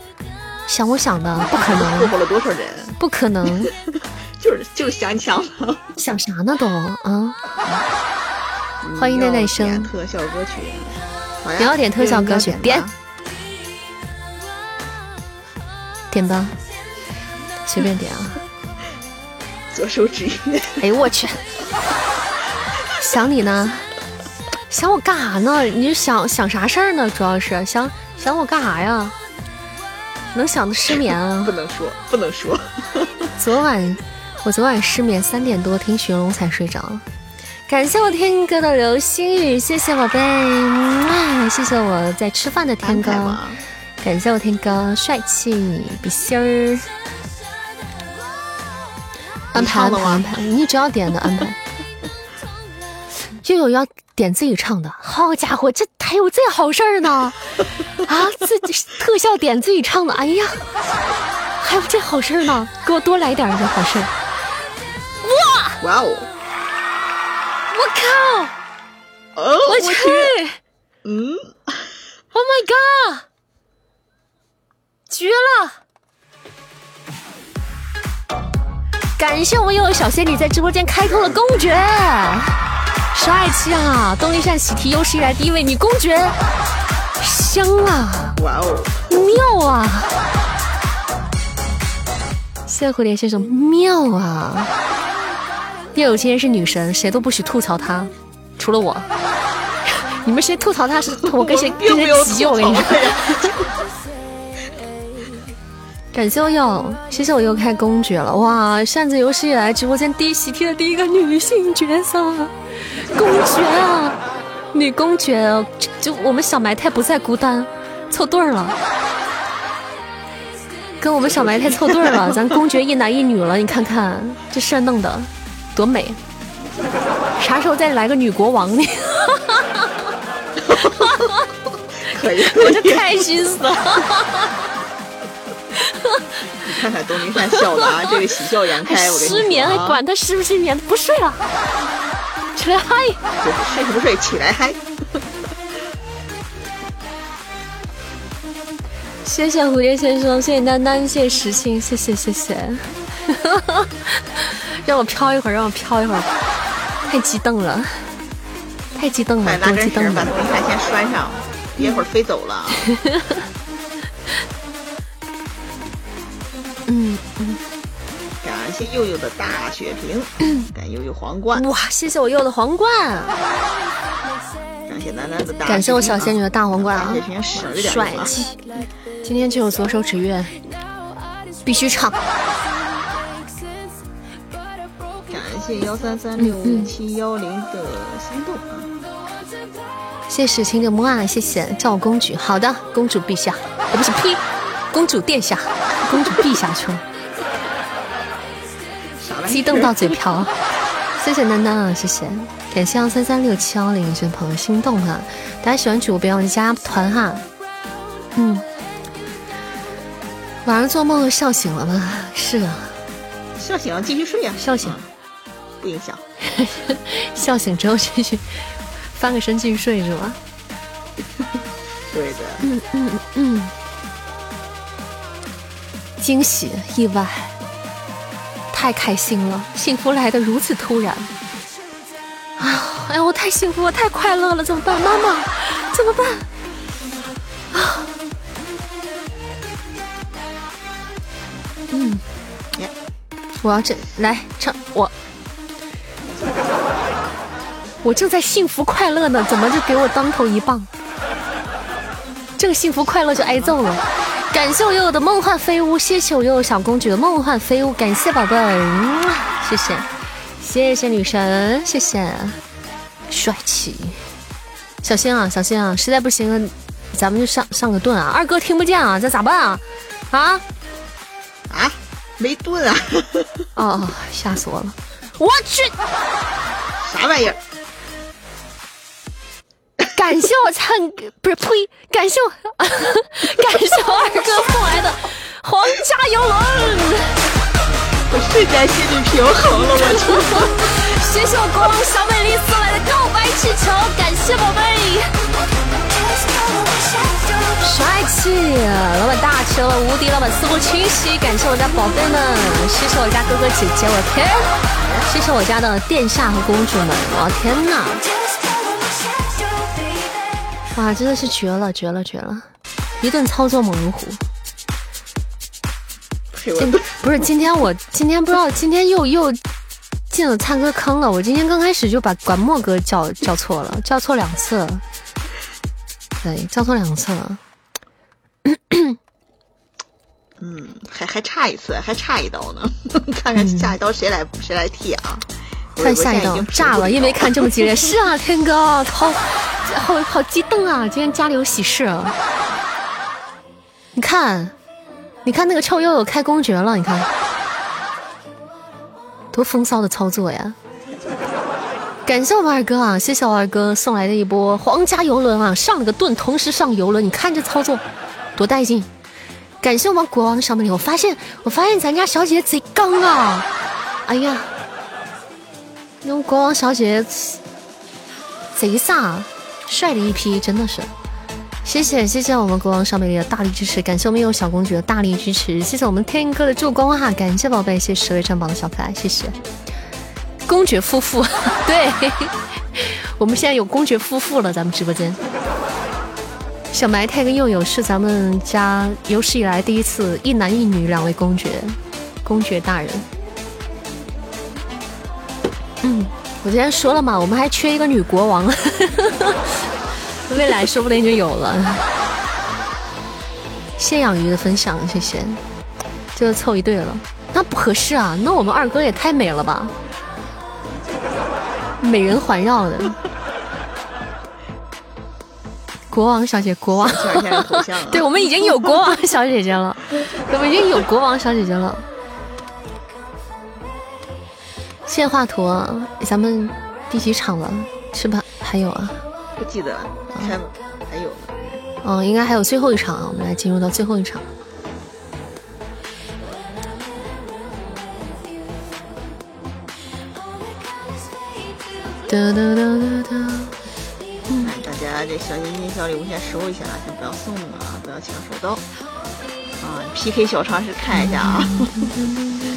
想我想的，不可能。了多少人？不可能，就是就是想抢了。想啥呢都啊！欢迎奈奈生。特效歌曲。你要点特效歌曲，点。点吧，随便点啊。左手指月。哎呦我去！想你呢？想我干啥呢？你想想啥事儿呢？主要是想想我干啥呀？能想的失眠啊？不能说，不能说。昨晚我昨晚失眠三点多听寻龙才睡着。感谢我天哥的流星雨，谢谢宝贝，谢谢我在吃饭的天哥。感谢我天哥帅气比心儿。安排安排安排，你只要点的安排。又有要点自己唱的，好家伙，这还有这好事儿呢！啊，自己特效点自己唱的，哎呀，还有这好事儿呢，给我多来点这好事儿！哇哇哦！我靠！我去！嗯！Oh my god！绝了！感谢我们又有小仙女在直播间开通了公爵。帅气啊！东一善喜提有史以来第一位女公爵，香啊！哇哦，妙啊！谢谢蝴蝶先生，妙啊！叶有谦是女神，谁都不许吐槽她，除了我。你们谁吐槽她是我跟谁 跟谁急，我跟你说。感谢我又，谢谢我又开公爵了哇！扇子有史以来直播间第一喜提的第一个女性角色。公爵啊，女公爵，就我们小埋汰不再孤单，凑对儿了，跟我们小埋汰凑对儿了，咱公爵一男一女了，你看看这事儿弄的多美，啥时候再来个女国王呢？可以，我就开心死了。你 看看东林山笑的啊，这个喜笑颜开，我跟你失眠还管他失不失眠，不睡了。起来嗨！睡不睡？起来嗨！谢谢蝴蝶先生，谢谢丹丹，谢谢石青，谢谢谢谢。让我飘一会儿，让我飘一会儿。太激动了，太激动了，多激动！把东西先拴上，一会儿飞走了。谢佑佑的大血瓶，感谢佑佑皇冠。哇，谢谢我佑的皇冠。感谢楠楠的大。感谢我小仙女的大皇冠啊！帅气。今天就有左手指月，必须唱。感谢幺三三六七幺零的心动啊！谢谢史清的木啊，谢谢叫我公主。好的，公主陛下，我不是呸，公主殿下，公主陛下去了。激动到嘴瓢，谢谢丹丹啊，谢谢，感谢幺三三六七幺零这朋友心动哈，大家喜欢主播忘记加团哈，嗯，晚上做梦笑醒了吗？是啊，笑醒了继续睡啊，笑醒。了不影响，笑醒之后继续 翻个身继续睡是吗？对的，嗯嗯嗯，惊喜意外。太开心了，幸福来的如此突然啊！哎呀，我太幸福，我太快乐了，怎么办？妈妈，怎么办？啊！嗯，我要这来唱我，我正在幸福快乐呢，怎么就给我当头一棒？正幸福快乐就挨揍了？感谢我悠悠的梦幻飞屋，谢谢我悠悠小公主的梦幻飞屋，感谢宝贝儿，谢谢，谢谢女神，谢谢，帅气，小心啊，小心啊，实在不行，咱们就上上个盾啊，二哥听不见啊，这咋办啊？啊？啊，没盾啊！哦，吓死我了，我去，啥玩意儿？感谢我唱，不是呸！感谢我，感谢我二哥送来的皇家游轮，我瞬间心里平衡了，我去！谢谢我国王小美丽送来的告白气球，感谢宝贝，帅气！老板大气了，无敌！老板思路清晰，感谢我家宝贝们，谢谢我家哥哥姐姐，我天！谢谢我家的殿下和公主们，我天哪！哇，真的是绝了，绝了，绝了！一顿操作猛如虎。不是今天我今天不知道今天又又进了灿哥坑了。我今天刚开始就把管墨哥叫叫错了，叫错两次。对，叫错两次了。嗯，还还差一次，还差一刀呢。看看下一刀谁来谁来替啊？看下一道炸了，因为看这么激烈。是啊，天哥，好好好激动啊！今天家里有喜事。啊你看，你看那个臭悠悠开公爵了，你看，多风骚的操作呀！感谢我们二哥啊，谢谢我二哥送来的一波皇家游轮啊，上了个盾，同时上游轮，你看这操作多带劲！感谢我们国王的小美女，我发现，我发现咱家小姐姐贼刚啊！哎呀。用国王小姐姐贼飒，帅的一批，真的是。谢谢谢谢我们国王小美丽的大力支持，感谢我们有小公主的大力支持，谢谢我们天哥的助攻哈，感谢宝贝，谢谢十位上榜的小可爱，谢谢。公爵夫妇，对，我们现在有公爵夫妇了，咱们直播间。小埋汰跟佑佑是咱们家有史以来第一次一男一女两位公爵，公爵大人。嗯，我之前说了嘛，我们还缺一个女国王，未来说不定就有了。谢养鱼的分享，谢谢，就凑一对了。那不合适啊，那我们二哥也太美了吧，美人环绕的。国王小姐，国王，对，我们已经有国王小姐姐了，我们已经有国王小姐姐了。谢谢画图，咱们第几场了？是吧？还有啊？不记得了，看还有。嗯，应该还有最后一场啊，我们来进入到最后一场。哒哒哒哒哒。嗯，大家这小心心、小礼物先收一下，先不要送啊，不要抢手刀。啊，PK 小常识看一下啊。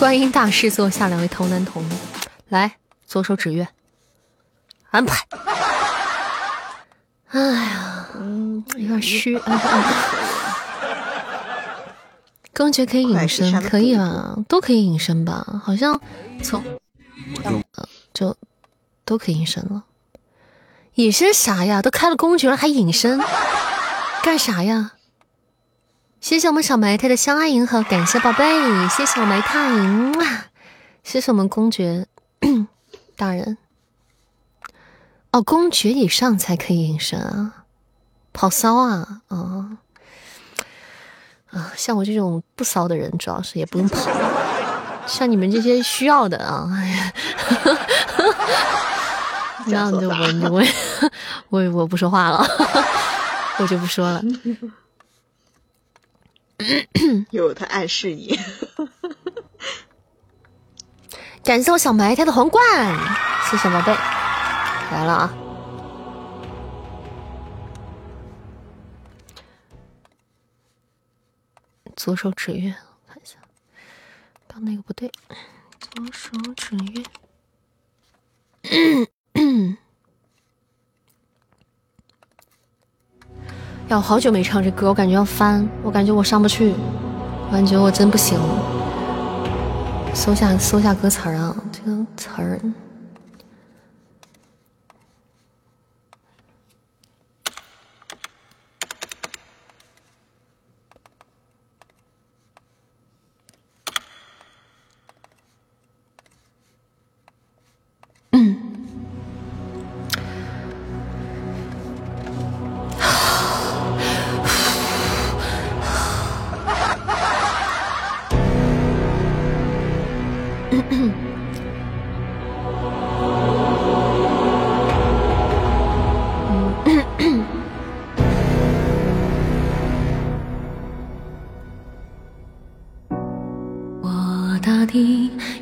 观音大师座下两位童男童女，来左手指月，安排。哎呀，有点虚。公爵可以隐身，可以吧？都可以隐身吧？好像从就都可以隐身了。隐身啥呀？都开了公爵了还隐身？干啥呀？谢谢我们小埋汰的相爱银河，感谢宝贝，谢谢我埋汰，谢谢我们公爵 大人。哦，公爵以上才可以隐身啊，跑骚啊，哦啊！像我这种不骚的人，主要是也不用跑。像你们这些需要的啊，哎呀，这样就我我我我不说话了，我就不说了。有他暗示你，感谢我小埋汰的皇冠，谢谢宝贝，来了啊！左手指月，看一下，刚那个不对，左手指月。我好久没唱这歌，我感觉要翻，我感觉我上不去，我感觉我真不行。搜下搜下歌词啊，这个词儿。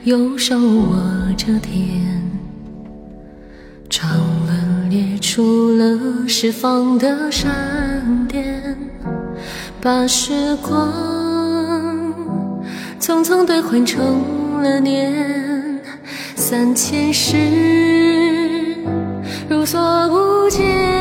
右手握着天，长轮裂出了释放的闪电，把时光匆匆兑换成了年，三千世如所不见，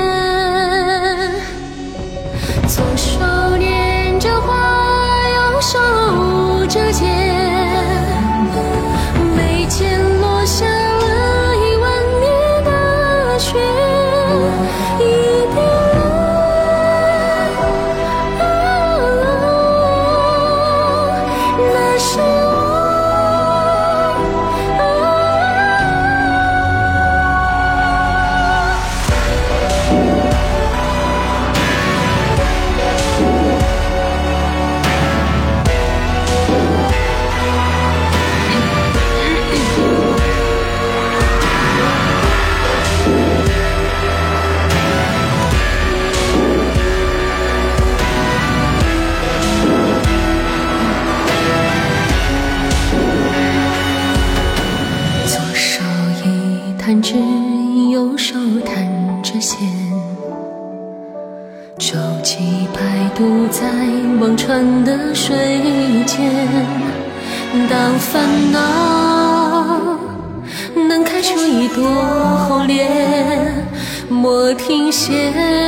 停歇，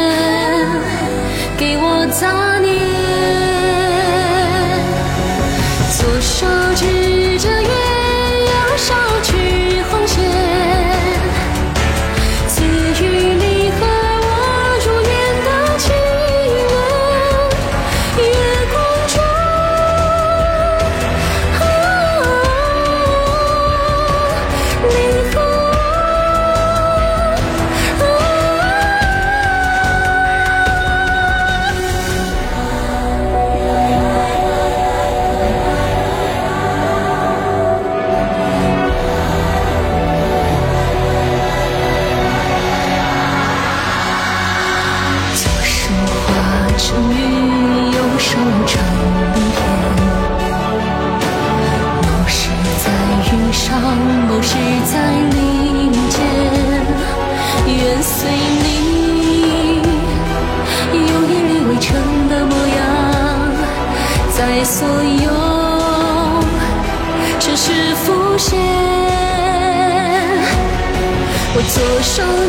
我左手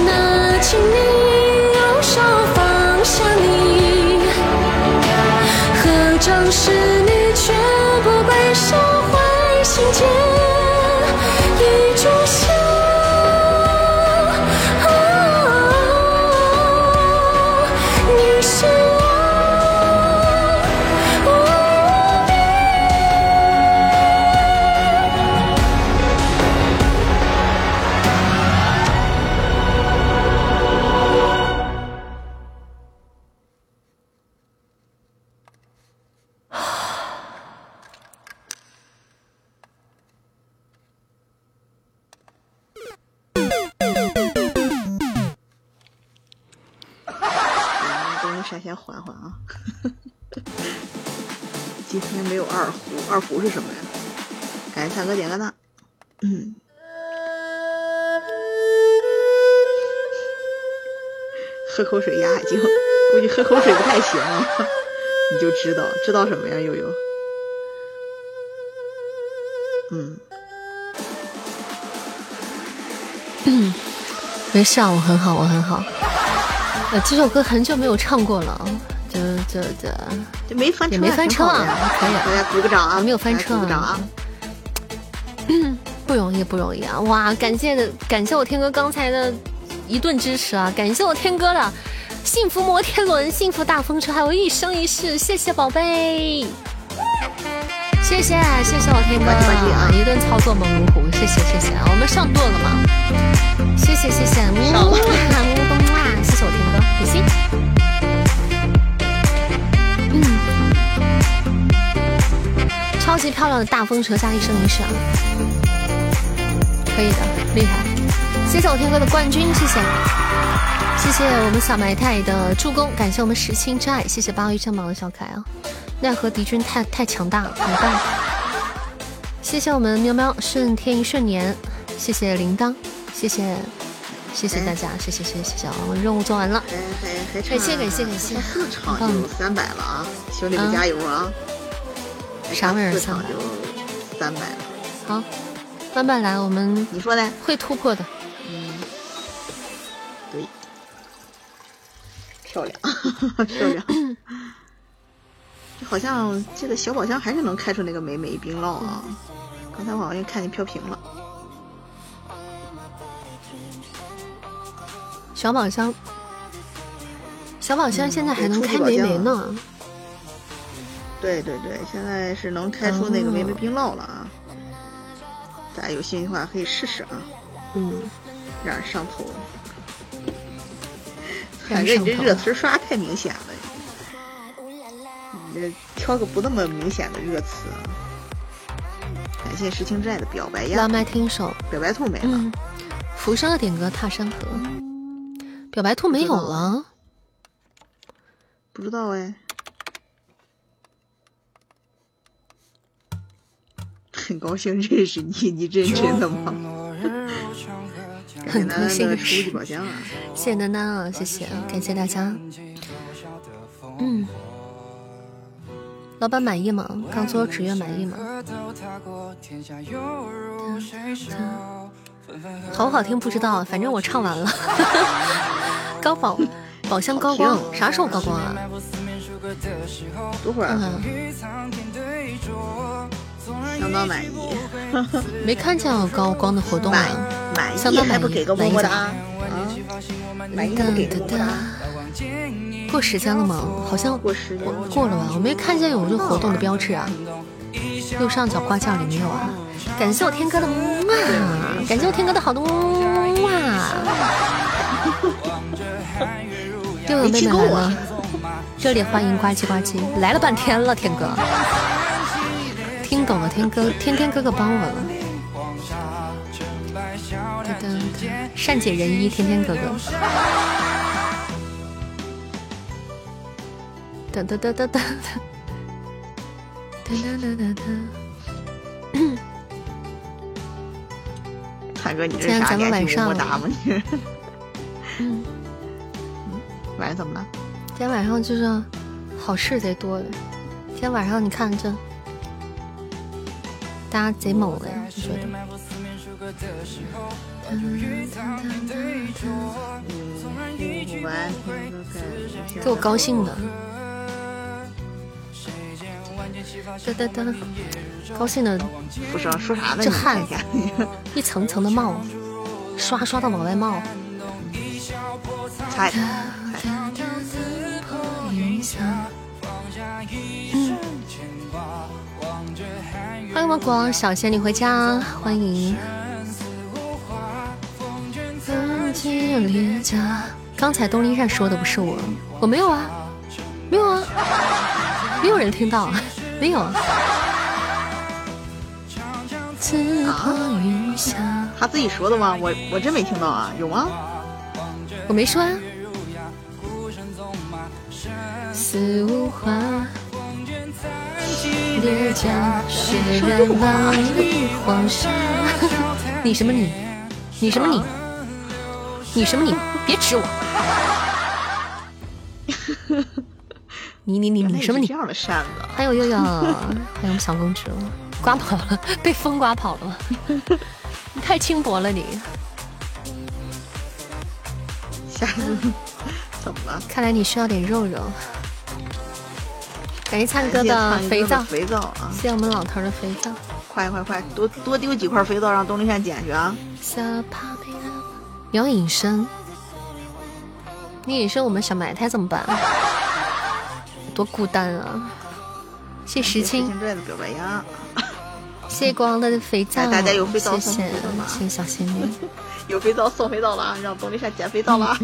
等一下先缓缓啊。今天没有二胡，二胡是什么呀？感谢三哥点个赞。嗯，喝口水压压惊，估计喝口水不太行啊。你就知道知道什么呀，悠悠？嗯，没事啊，我很好，我很好。呃，这首歌很久没有唱过了，就就就就没翻车，也没翻车啊可以啊大家鼓个掌啊！没有翻车鼓个掌啊！不容易，不容易啊！哇，感谢的感谢我天哥刚才的一顿支持啊！感谢我天哥的幸福摩天轮、幸福大风车，还有一生一世，谢谢宝贝，谢谢谢谢我天哥呱唧呱唧啊一顿操作猛如虎，谢谢谢谢，我们上盾了吗？谢谢谢谢，上了超级漂亮的大风车加一生一世啊！可以的，厉害！谢谢我天哥的冠军，谢谢，谢谢我们小埋汰的助攻，感谢我们十星之爱，谢谢八位上榜的小可爱啊！奈何敌军太太强大了，怎么办？谢谢我们喵喵顺天一顺年，谢谢铃铛，谢谢谢谢大家，谢谢谢谢谢谢，我任务做完了，还还还差感谢感谢，四场就三百了啊！兄弟们加油啊！啥玩意儿？四场就三百了，好。慢慢来，我们你说呢？会突破的。嗯，对，漂亮，漂亮。好像这个小宝箱还是能开出那个美美冰酪啊！刚才我好像看见飘屏了。小宝箱，小宝箱现在还能开美美呢。对对对，现在是能开出那个美美冰酪了啊！大家有兴趣的话可以试试啊，嗯，让人上头。感觉你这热词刷太明显了，你这挑个不那么明显的热词。感谢石青寨的表白呀，拉麦听首，表白兔没了。浮生的点歌踏山河，表白兔没有了，不知道哎。很高兴认识你，你认真的吗？很高兴，初级宝箱啊！谢谢楠楠啊，谢谢，感谢大家。嗯，老板满意吗？刚做职业满意吗？好不好听不知道，反正我唱完了。高宝宝箱高光，啥时候高光啊？多会儿啊？相当满意，没看见有高光的活动啊！满意还不给个么么哒啊！满意不给过时间了吗？好像过时间过了吧？我没看见有这活动的标志啊！右上角挂件里没有啊？感谢我天哥的哇！感谢我天哥的好多哇！又有妹妹来了，热烈欢迎呱唧呱唧！来了半天了，天哥。听懂了，天哥，天天哥哥帮我了。善解人意，天天哥哥。噔噔噔噔噔噔噔噔噔噔。海哥，你这是啥脸皮么大吗？你？嗯。晚上怎么了？今天晚上就是好事贼多的。今天晚上你看这。大家贼猛嘞，我觉得。给我高兴的。哒哒哒，高兴的。不知道说啥呢？这汗一层层的冒，刷刷的往外冒。嗨。欢迎我光小仙女回家，欢迎。刚才东林善说的不是我，我没有啊，没有啊，没有人听到，没有。啊，他自己说的吗？我我真没听到啊，有吗？我没说啊。四无花。你什么你？你什么你？你什么你？别指我！你你你你什么你？还有悠悠，还有小公主，刮跑了，被风刮跑了。你太轻薄了你。下次怎么了？看来你需要点肉肉。感谢灿哥的肥皂，肥皂啊！谢谢我们老头的肥皂，快快快，多多丢几块肥皂让东林善捡去啊！你要隐身，你隐身我们小埋汰怎么办？多孤单啊！谢石青，谢光的肥皂，大家有肥皂送谢谢小仙女，有肥皂送肥皂了啊，让东林善捡肥皂了。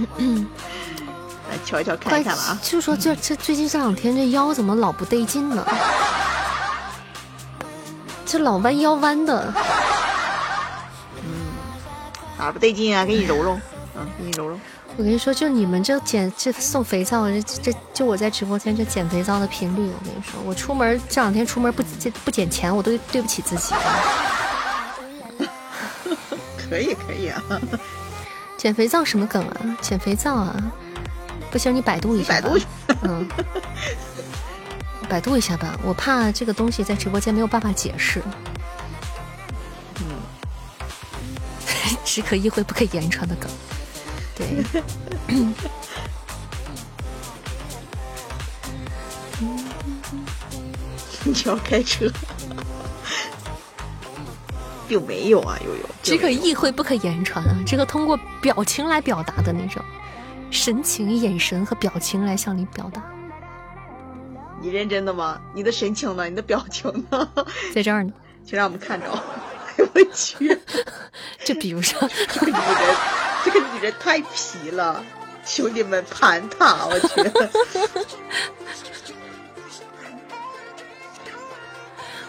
来瞧一瞧，看一看了啊！就说这这最近这两天这腰怎么老不对劲呢？这老弯腰弯的。嗯，哪不对劲啊？给你揉揉，嗯，给你揉揉。我跟你说，就你们这减这送肥皂，这这就我在直播间这减肥皂的频率，我跟你说，我出门这两天出门不不减钱，我都对不起自己。可以可以啊，减肥皂什么梗啊？减肥皂啊？不行，你百度一下。百度。嗯。百度一下吧，我怕这个东西在直播间没有办法解释。嗯，只可意会不可言传的梗，对。你要开车？并没有啊，悠悠。只可意会不可言传啊，这个通过表情来表达的那种，神情、眼神和表情来向你表达。你认真的吗？你的神情呢？你的表情呢？在这儿呢，请让我们看着。哎呦我去！这比不上，这个女人，这个女人太皮了，兄弟们盘她！我去！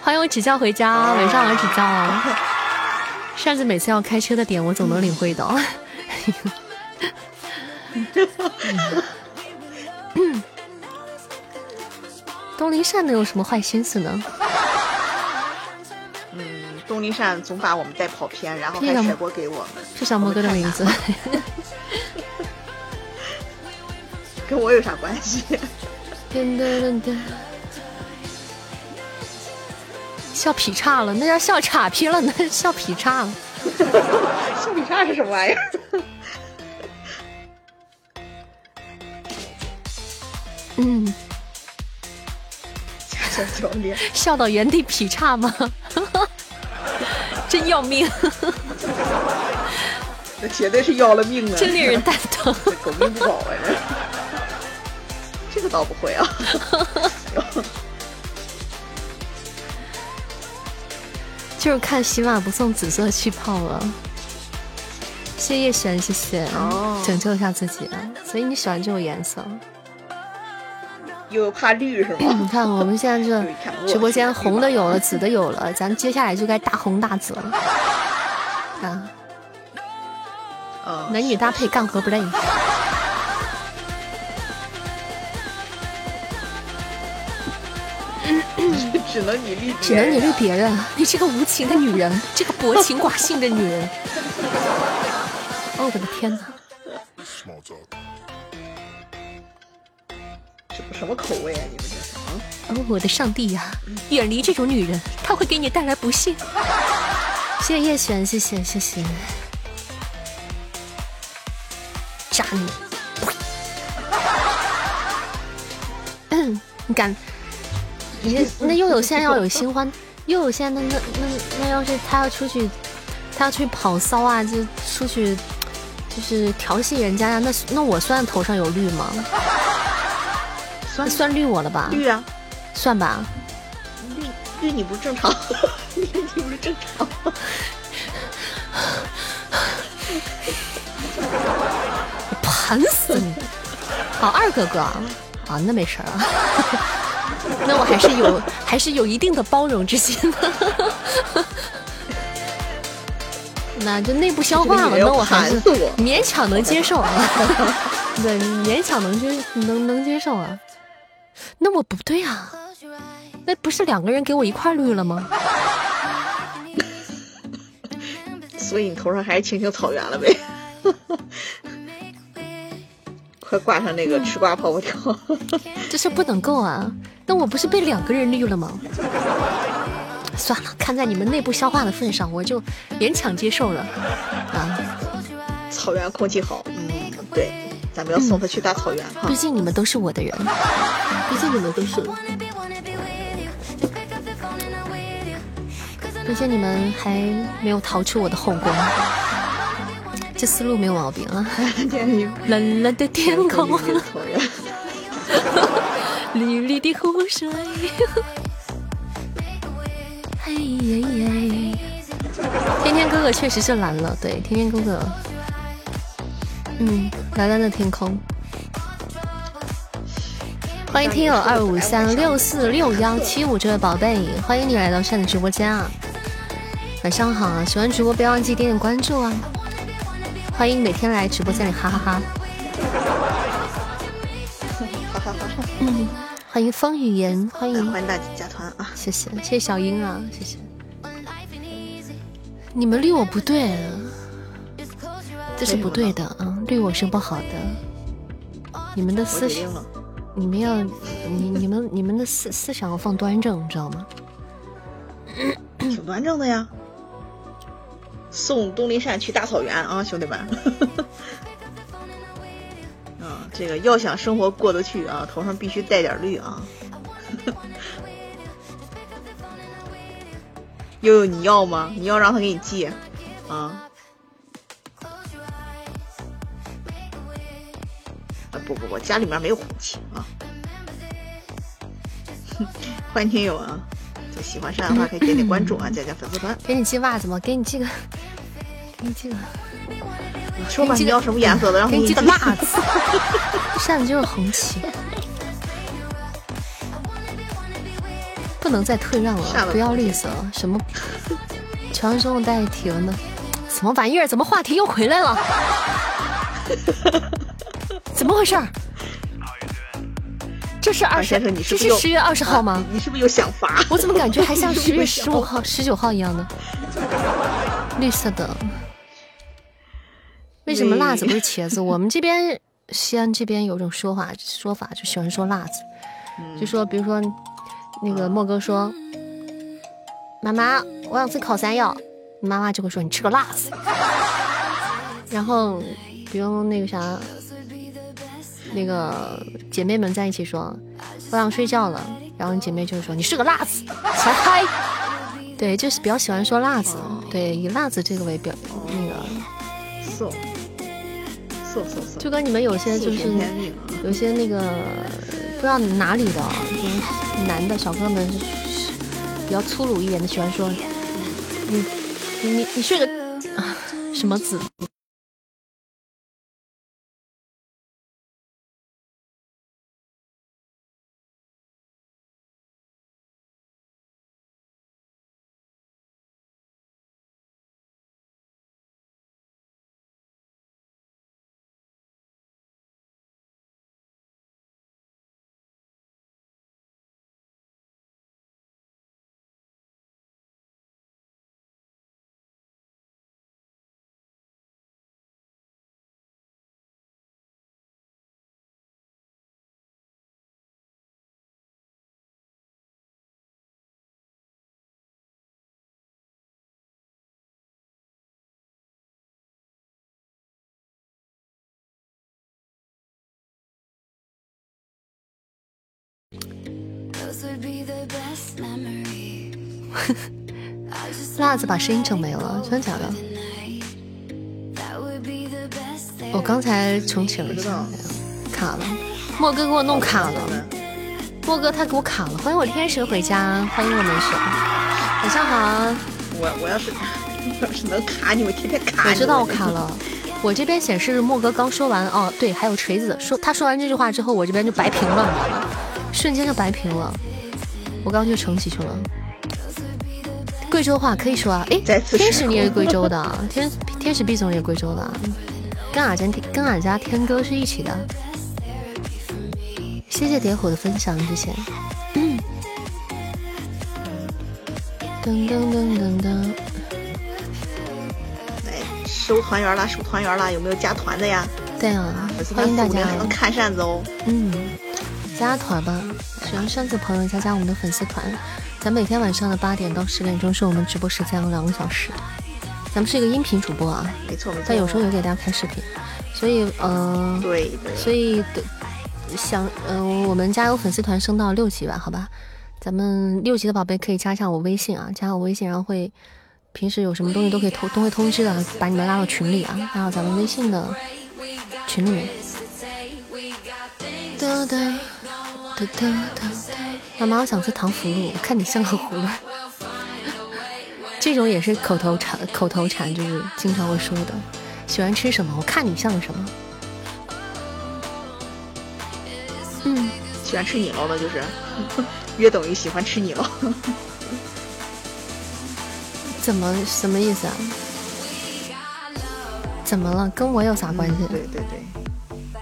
欢迎我指教回家，晚上好，指教。扇子每次要开车的点，我总能领会到。东林善能有什么坏心思呢？嗯，东林善总把我们带跑偏，然后还甩锅给我们。是小莫哥的名字。跟我有啥关系？笑劈叉了，那叫笑岔劈了，那是笑劈叉了。笑劈叉是什么玩意儿？嗯。笑到原地劈叉吗？真要命！那绝对是要了命啊！真令人蛋疼，狗命不保啊！这个倒不会啊。就是看喜马不送紫色气泡了。谢谢叶璇，谢谢，拯救一下自己啊！所以你喜欢这种颜色。又怕绿是吗？你看我们现在这直播间红的有了，紫的有了，咱接下来就该大红大紫了。啊，男女搭配干活不累。只能你绿，只能你绿别人。你这个无情的女人，这个薄情寡性的女人。哦，我的天哪！什么口味啊？你们这是啊？哦，我的上帝呀！远离这种女人，她会给你带来不幸。谢谢叶璇，谢谢谢谢。渣女！嗯，你敢？你那又有现在要有新欢，又有现在那那那那要是他要出去，他要去跑骚啊，就出去就是调戏人家呀？那那我算头上有绿吗？算算绿我了吧？绿啊，算吧。绿绿你不正常，绿你不正常。我 盘死你！好二哥哥啊，那没事儿啊。那我还是有还是有一定的包容之心的。那就内部消化了，那我还是勉强能接受啊。对，勉强能接能能接受啊。那我不对啊，那不是两个人给我一块绿了吗？所以你头上还是青青草原了呗？快挂上那个吃瓜泡泡条！这事不能够啊！那我不是被两个人绿了吗？算了，看在你们内部消化的份上，我就勉强接受了。啊，草原空气好，嗯，对。咱们要送他去大草原哈！毕竟你们都是我的人，毕竟你们都是，毕竟你们还没有逃出我的后宫，这思路没有毛病啊！蓝蓝的天空，绿绿的湖水，嘿耶耶！天天哥哥确实是蓝了，对，天天哥哥。嗯，蓝蓝的天空。欢迎听友二五三六四六幺七五这位宝贝，欢迎你来到扇子直播间啊！晚上好啊！喜欢直播不要忘记点点关注啊！欢迎每天来直播间里哈哈哈。哈哈哈！嗯，欢迎风雨言，欢迎欢迎大加团啊！谢谢谢谢小英啊，谢谢。你们绿我不对，这是不对的啊，对我是不好的。你们的思想，你们要你你们你们的思思想要放端正，你知道吗？挺端正的呀。送东林善去大草原啊，兄弟们！啊，这个要想生活过得去啊，头上必须带点绿啊。悠悠，你要吗？你要让他给你寄啊？不不不，家里面没有红旗啊。欢迎听友啊！就喜欢山的话可以点点关注啊，加加粉丝团。给你寄袜子吗？给你寄个，给你寄个。你说吧，你要什么颜色的？然后给你寄个袜子。扇子就是红旗。不能再退让了，不要绿色。什么？传说代替了呢？什么玩意儿？怎么话题又回来了？怎么回事？这是二十，这是十月二十号吗？你是不是有想法？我怎么感觉还像 十月十五号、十九号一样的？绿色的。为什么辣子不是茄子？我们这边西安这边有种说法，说法就喜欢说辣子，就说比如说那个莫哥说：“妈妈，我想吃烤山药。”你妈妈就会说：“你吃个辣子。”然后比如那个啥。那个姐妹们在一起说，我想睡觉了，然后你姐妹就说你是个辣子，才嗨。对，就是比较喜欢说辣子，对，以辣子这个为表那个。色色色色。就跟你们有些就是有些那个不知道哪里的，就是男的小哥们比较粗鲁一点的，喜欢说你你你是个 什么子。辣子把声音整没了，真的假的？我刚才重启了一下，卡了。莫哥给我弄卡了，莫哥他给我卡了。欢迎我天使回家，欢迎我没事。晚上好。我我要是要是能卡你，我天天卡我知道我卡了，我这边显示莫哥刚说完哦，对，还有锤子说他说完这句话之后，我这边就白屏了，瞬间就白屏了。我刚刚就重启去了。贵州话可以说啊，哎，天使你也是贵州的，天天使毕总也是贵州的，跟俺家跟俺家天哥是一起的。谢谢点火的分享，之前。噔噔噔噔噔。来收团员了，收团员了，有没有加团的呀？对啊，欢迎大家。能看扇子哦。嗯，加团吧，喜欢扇子朋友加加我们的粉丝团。咱每天晚上的八点到十点钟是我们直播时间，两个小时。咱们是一个音频主播啊，没错没错。但有时候也给大家开视频，所以嗯，对对。所以想嗯，我们加油粉丝团升到六级吧，好吧。咱们六级的宝贝可以加一下我微信啊，加我微信，然后会平时有什么东西都可以通都会通知的，把你们拉到群里啊，拉到咱们微信的群里面。哒哒哒哒哒。妈妈，我想吃糖葫芦，我看你像个葫芦。这种也是口头禅，口头禅就是经常会说的。喜欢吃什么？我看你像什么？嗯，喜欢吃你了的就是，约等于喜欢吃你了。怎么什么意思啊？怎么了？跟我有啥关系？对对对。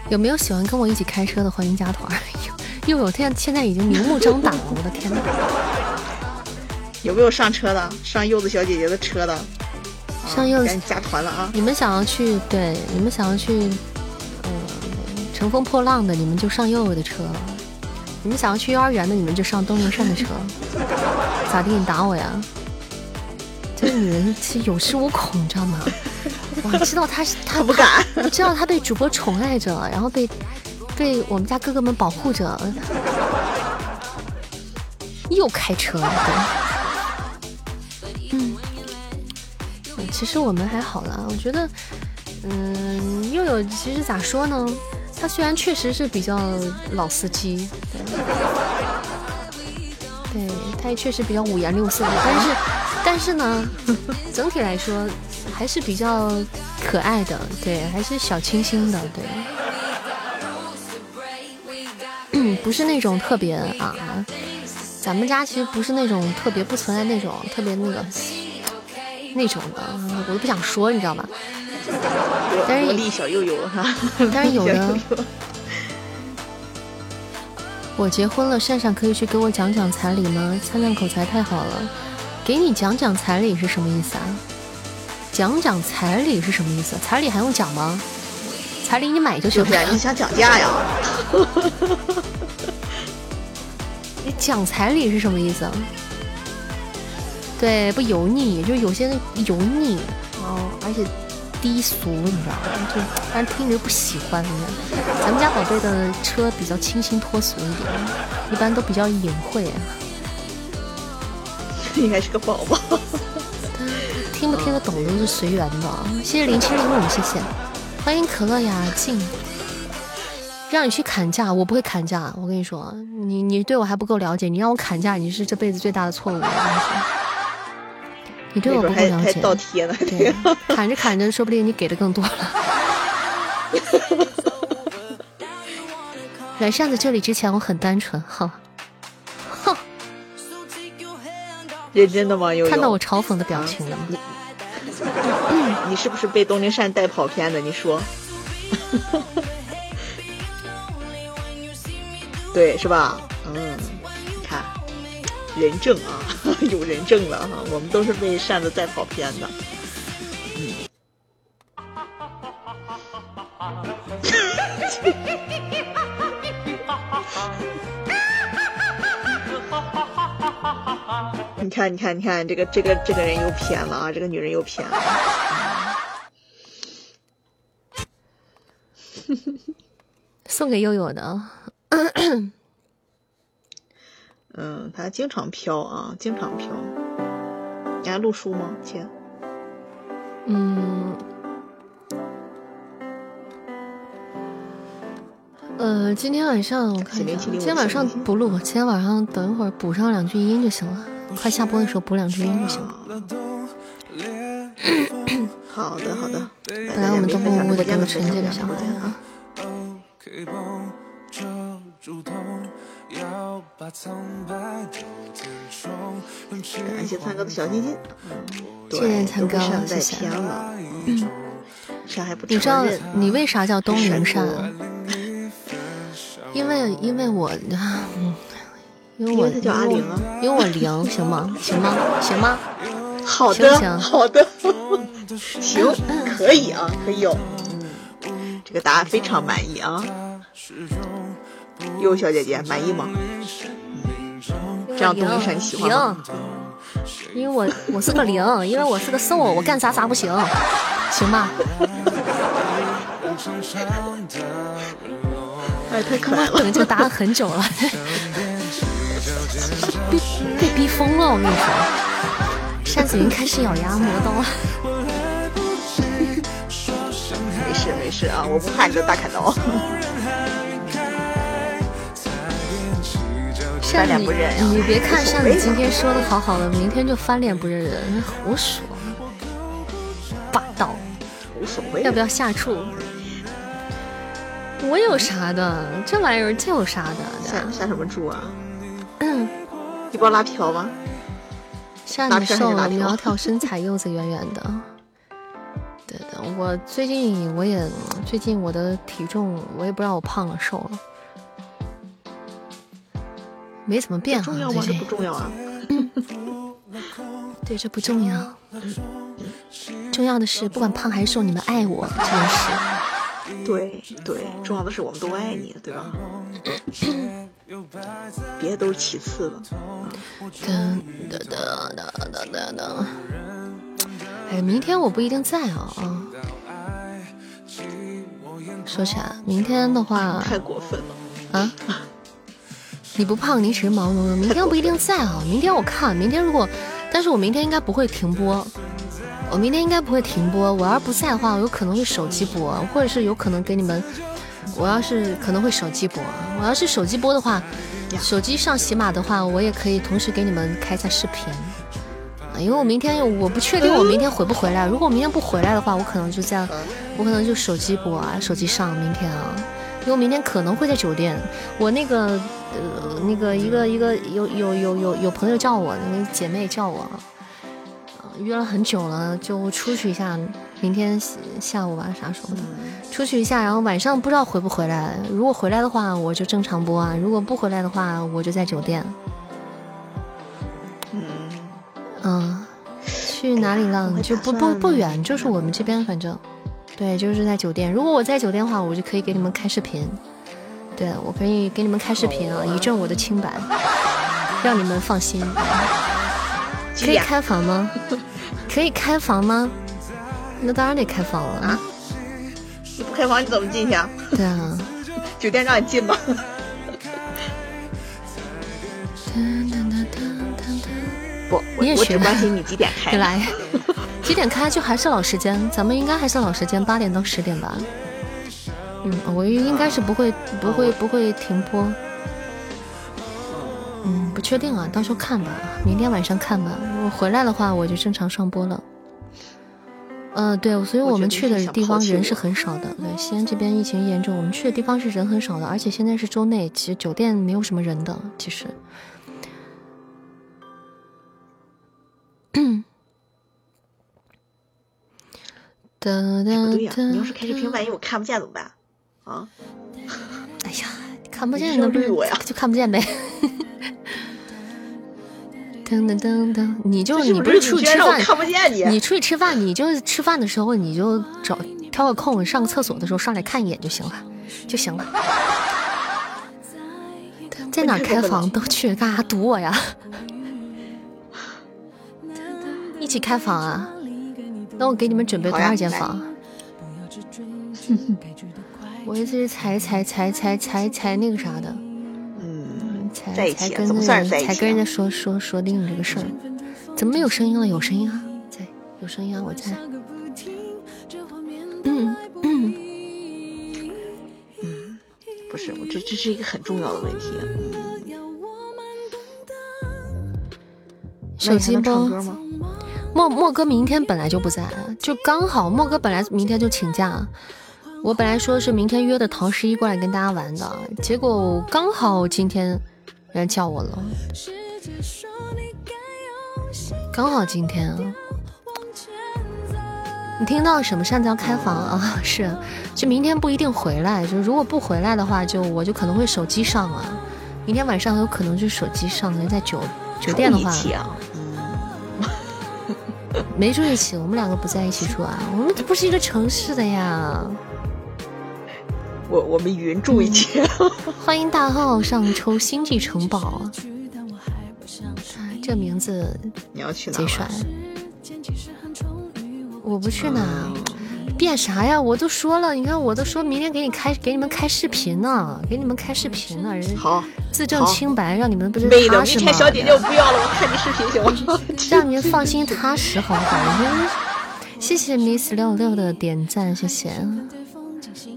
有没有喜欢跟我一起开车的？欢迎加团。又有现现在已经明目张胆了，我的天哪！有没有上车的？上柚子小姐姐的车的？上柚子加团了啊！你们想要去对，你们想要去，嗯，乘风破浪的，你们就上柚子的车；你们想要去幼儿园的，你们就上东宁善的车。咋地？你打我呀？这个女人其实有恃无恐，你知道吗？我知道她是她不敢，我知道她被主播宠爱着，然后被被我们家哥哥们保护着，又开车了。嗯其实我们还好啦，我觉得，嗯，又有其实咋说呢？他虽然确实是比较老司机，对，他也确实比较五颜六色的，但是，但是呢，整体来说还是比较可爱的，对，还是小清新的，对，不是那种特别啊，咱们家其实不是那种特别不存在那种特别那个。那种的，我都不想说，你知道吧？但是但是有的。我结婚了，善善可以去给我讲讲彩礼吗？灿灿口才太好了，给你讲讲彩礼是什么意思啊？讲讲彩礼是什么意思？彩礼还用讲吗？彩礼你买就行了。你想讲价呀？你 讲彩礼是什么意思？对，不油腻，就是有些油腻，然后而且低俗，你知道吗？就让人听着不喜欢。咱们家宝贝的车比较清新脱俗一点，一般都比较隐晦。应该是个宝宝。听不听得懂都是随缘的。谢谢零七零五，谢谢，欢迎可乐雅静。让你去砍价，我不会砍价。我跟你说，你你对我还不够了解，你让我砍价，你是这辈子最大的错误。你对我不够了解，倒贴了，对，砍着砍着，说不定你给的更多了。来扇子这里之前，我很单纯，哈，哼，认真的吗？有看到我嘲讽的表情了吗？你是不是被东林善带跑偏的？你说，对，是吧？嗯，你看，人证啊。有人证了哈，我们都是被扇子带跑偏的。嗯。你看，你看，你看，这个，这个，这个人又偏了啊！这个女人又偏了。送给悠悠的。嗯，他经常飘啊，经常飘。你还录书吗，亲？嗯，呃，今天晚上我看一下，今天晚上不录，今天晚上等一会儿补上两句音就行了。快下播的时候补两句音就行了。好的，好的。本来我们都默默的跟着纯洁的小孩啊。感谢灿哥的小心心，谢谢灿哥，谢谢。你知道你为啥叫东陵善？因为因为我，因为我叫阿玲啊，因为我灵，行吗？行吗？行吗？好的，好的，行，可以啊，可以有。这个答案非常满意啊。哟，小姐姐满意吗？这样东山你喜欢吗？因为我我是个零，因为我是个瘦，我干啥啥不行，行吧？哎，太可爱了！等这个答案很久了，被被逼疯了，我跟你说，扇子云开始咬牙磨刀了。事没事啊，我不怕你的大砍刀。翻脸不认你别看扇子今天说的好好的，明天就翻脸不认人，胡说，霸道，无所谓。要不要下注？我有啥的？这玩意儿这有啥的？下下什么注啊？一包拉瓢吗？瘦了苗条，身材柚子圆圆的。对的，我我最近我也最近我的体重我也不知道我胖了瘦了，没怎么变。重要吗？这不重要啊。对，这不重要。重要的是，不管胖还是瘦，你们爱我这件事。对对，重要的是我们都爱你，对吧？别的都是其次的。噔噔噔噔噔噔噔。哎，明天我不一定在啊啊！说起来，明天的话太过分了啊！你不胖，你只是毛茸茸。明天不一定在啊，明天我看，明天如果，但是我明天应该不会停播，我明天应该不会停播。我要不在的话，我有可能会手机播，或者是有可能给你们。我要是可能会手机播，我要是手机播的话，手机上喜马的话，我也可以同时给你们开一下视频。因为我明天我不确定我明天回不回来，如果我明天不回来的话，我可能就这样，我可能就手机播啊，手机上明天啊，因为我明天可能会在酒店，我那个呃那个一个一个有有有有有朋友叫我，那个姐妹叫我，约了很久了，就出去一下，明天下午吧啥时候的，出去一下，然后晚上不知道回不回来，如果回来的话我就正常播啊，如果不回来的话我就在酒店。嗯，去哪里浪？就不不不远，就是我们这边，反正，对，就是在酒店。如果我在酒店的话，我就可以给你们开视频。对，我可以给你们开视频啊，以证我的清白，让你们放心。可以开房吗？可以开房吗？那当然得开房了啊！你不开房你怎么进去啊？对啊，酒店让你进吗？不，你也学关心你几点开？来，几点开就还是老时间，咱们应该还是老时间，八点到十点吧。嗯，我应该是不会不会不会停播。嗯，不确定啊，到时候看吧，明天晚上看吧。如果回来的话，我就正常上播了。嗯，对，所以我们去的地方人是很少的。对，西安这边疫情严重，我们去的地方是人很少的，而且现在是周内，其实酒店没有什么人的，其实。嗯，不对呀，你要是开视频，万一我看不见怎么办？啊？哎呀，看不见那不是就看不见呗。噔噔噔噔，你就你不是出去吃饭，看不见你。你出去吃饭，你就吃饭的时候，你就找挑个空，上个厕所的时候上来看一眼就行了，就行了。在哪开房都去，干啥堵我呀？一起开房啊！那我给你们准备多少间房？我意思是才才才才才才那个啥的，嗯，才才跟人才跟人家说说说定这个事儿。怎么没有声音了？有声音啊，在有声音啊，我在。嗯嗯嗯，不是，我这这是一个很重要的问题。手机唱歌吗？莫莫哥明天本来就不在，就刚好莫哥本来明天就请假。我本来说是明天约的陶十一过来跟大家玩的，结果刚好今天人家叫我了，刚好今天啊。你听到什么？擅自要开房啊？是，就明天不一定回来，就如果不回来的话，就我就可能会手机上啊。明天晚上有可能就手机上，在酒酒店的话。没住一起，我们两个不在一起住啊，我们这不是一个城市的呀。我我们云住一起。欢迎大号上抽星际城堡，这名字你要去哪？贼帅。我不去哪。变啥呀？我都说了，你看我都说明天给你开给你们开视频呢，给你们开视频呢，人好自证清白，让你们不是踏实吗？小姐姐我不要了，我看你视频行吗？让你们放心踏实，好不好？谢谢 Miss 六六的点赞，谢谢。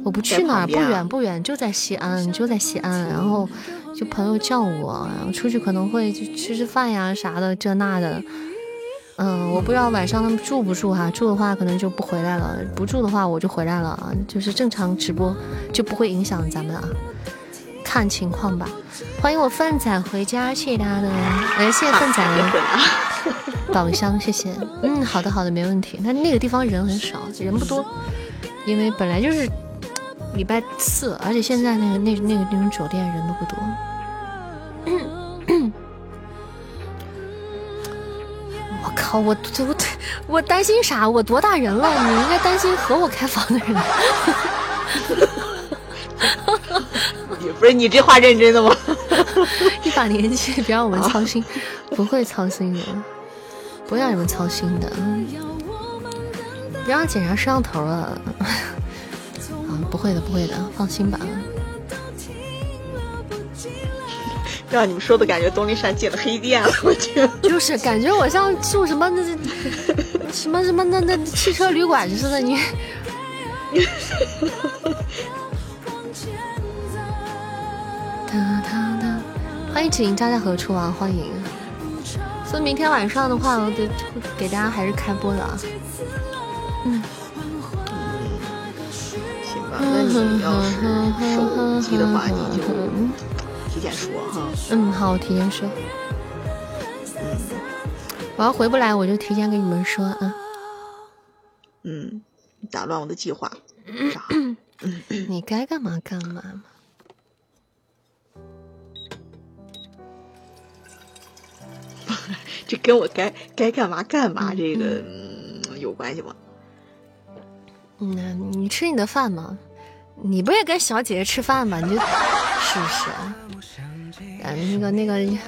我不去哪儿，不远不远，就在西安，就在西安。然后就朋友叫我，然后出去可能会去吃吃饭呀啥的，这那的。嗯，我不知道晚上他们住不住哈，住的话可能就不回来了，不住的话我就回来了啊，就是正常直播就不会影响咱们啊，看情况吧。欢迎我粪仔回家，谢谢大家的，哎，谢谢粪仔，宝箱，谢谢。嗯，好的好的，没问题。那那个地方人很少，人不多，因为本来就是礼拜四，而且现在那个那那个那种酒店人都不多。我靠，我 我我担心啥？我多大人了？你应该担心和我开房的人。不是你这话认真的吗？一把年纪，别让我们操心，不会操心的，不会让你们操心的。别让检查摄像头了。啊，不会的，不会的，放心吧。让你们说的感觉，东林山进了黑店了，我去。就是感觉我像住什么那什么什么那那汽车旅馆似的，你。欢迎指引家在何处啊！欢迎。所以明天晚上的话，我得给大家还是开播的啊。嗯。行吧，那你要是 手机的话，你就提前说哈。嗯，好，我提前说。嗯。我要回不来，我就提前给你们说啊。嗯，打乱我的计划。啥？你该干嘛干嘛嘛。这跟我该该干嘛干嘛这个有关系吗？嗯，你吃你的饭嘛，你不也跟小姐姐吃饭吗？你就是不是？嗯，那个那个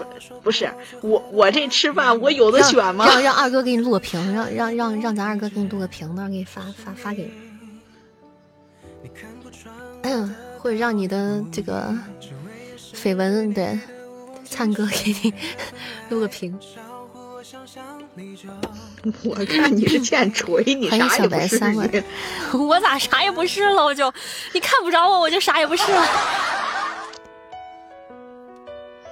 不是我我这吃饭我有的选吗？让让二哥给你录个屏，让让让让咱二哥给你录个屏，到时候给你发发发给你。嗯，或者让你的这个绯闻对灿哥给你 录个屏。我看你是欠锤，你啥也不是。我咋啥也不是了？我就你看不着我，我就啥也不是了。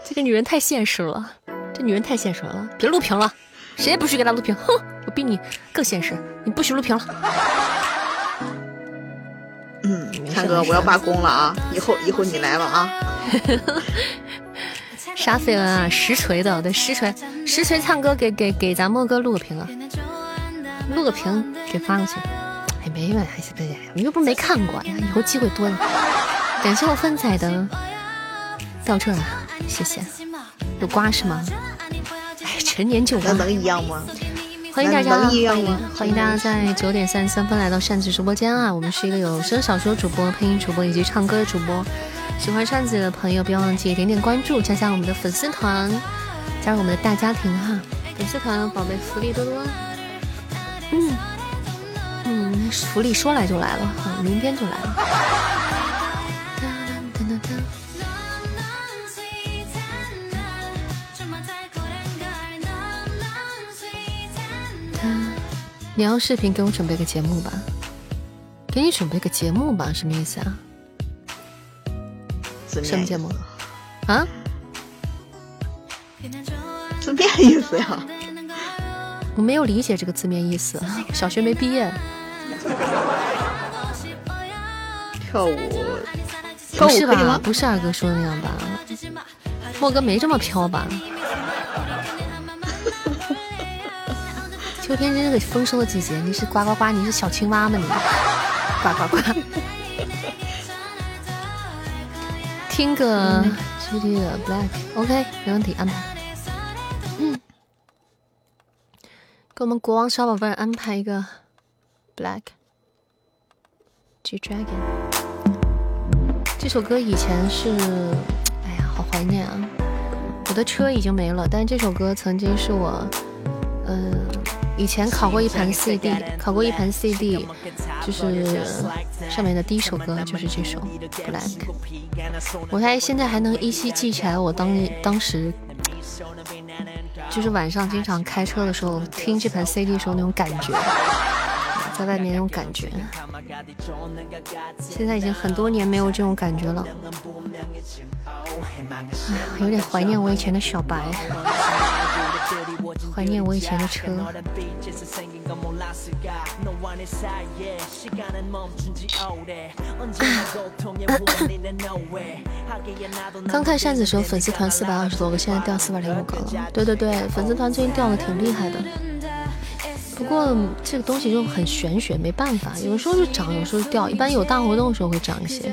这个女人太现实了，这女人太现实了。别录屏了，谁也不许给她录屏。哼，我比你更现实，你不许录屏了。嗯，灿哥，我要罢工了啊！以后以后你来了啊。啥绯闻啊？实锤的，对，实锤，实锤，唱歌给给给咱莫哥录个屏啊，录个屏给发过去。哎，没有，还是不是？你又不是没看过呀，以后机会多了。感谢我芬仔的到这了，谢谢。有瓜是吗？哎，陈年旧瓜能一样吗？欢迎大家，欢迎欢迎大家在九点三十三分来到扇子直播间啊！我们是一个有声小说主播、配音主播以及唱歌的主播。喜欢扇子的朋友，不要忘记点点关注，加加我们的粉丝团，加入我们的大家庭哈！粉丝团宝贝福利多多，嗯嗯，福利说来就来了哈，明天就来了。你要视频给我准备个节目吧，给你准备个节目吧，什么意思啊？什么节目？啊？字面意思呀？我没有理解这个字面意思，小学没毕业。跳舞？不是吧？不是二哥说的那样吧？莫哥没这么飘吧？秋天真是个丰收的季节，你是呱呱呱？你是小青蛙吗？你呱呱呱！听个 G D 的 Black，OK，没问题，安排。嗯，给我们国王小宝贝安排一个 Black G Dragon。这首歌以前是，哎呀，好怀念啊！我的车已经没了，但这首歌曾经是我，嗯。以前考过一盘 CD，考过一盘 CD，就是上面的第一首歌就是这首 Black。我还现在还能依稀记起来，我当当时就是晚上经常开车的时候听这盘 CD 时候那种感觉，在外面那种感觉。现在已经很多年没有这种感觉了，哎，有点怀念我以前的小白。怀念我以前的车。刚看扇子的时候，粉丝团四百二十多个，现在掉四百零五个了。对对对，粉丝团最近掉的挺厉害的。不过这个东西就很玄学，没办法，有时候就涨，有时候掉。一般有大活动的时候会涨一些。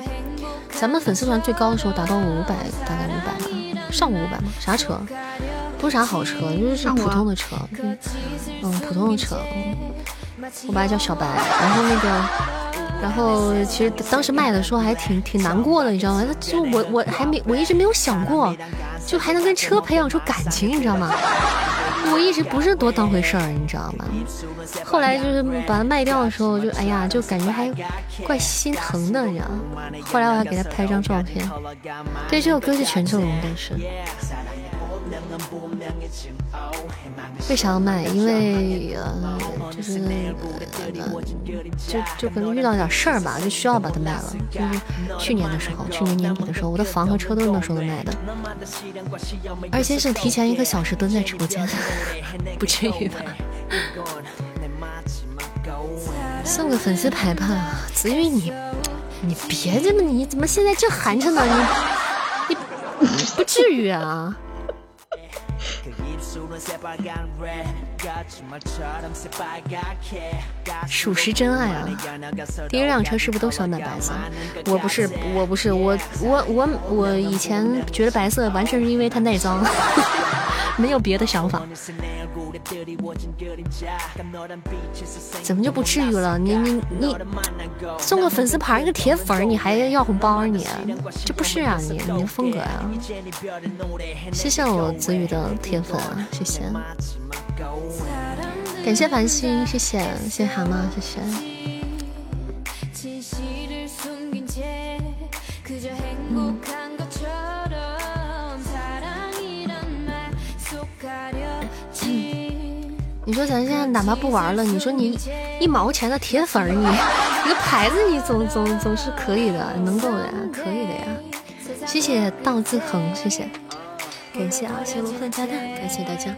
咱们粉丝团最高的时候达到五百，大概五百吧，上过五百吗？啥车？不是啥好车，就是普通的车。嗯，普通的车。我爸叫小白，然后那个，然后其实当时卖的时候还挺挺难过的，你知道吗？就我我还没我一直没有想过，就还能跟车培养出感情，你知道吗？我一直不是多当回事儿，你知道吗？后来就是把它卖掉的时候，就哎呀，就感觉还怪心疼的，你知道吗？后来我还给他拍张照片。对，这首歌是权志龙的，是。为啥要卖？因为呃，就是呃，就就可能遇到点事儿吧，就需要把它卖了。就是去年的时候，去年年底的时候，我的房和车都是那时候卖的。二先生提前一个小时蹲在直播间，不至于吧？送个粉丝牌吧，子玉你，你别这么，你怎么现在这寒碜呢？你你不至于啊。属实真爱啊！第一辆车是不是都喜欢买白色？我不是，我不是，我我我我以前觉得白色完全是因为它耐脏。没有别的想法，怎么就不至于了？你你你送个粉丝牌，一个铁粉，你还要红包？你这不是啊？你你的风格啊？谢谢我子宇的铁粉，谢谢，感谢繁星，谢谢谢谢蛤蟆，谢谢。你说咱现在哪怕不玩了，你说你一毛钱的铁粉，你你个牌子你总总总是可以的，能够的呀，可以的呀。谢谢道字恒，谢谢，感谢啊，谢罗饭加蛋，感谢大家。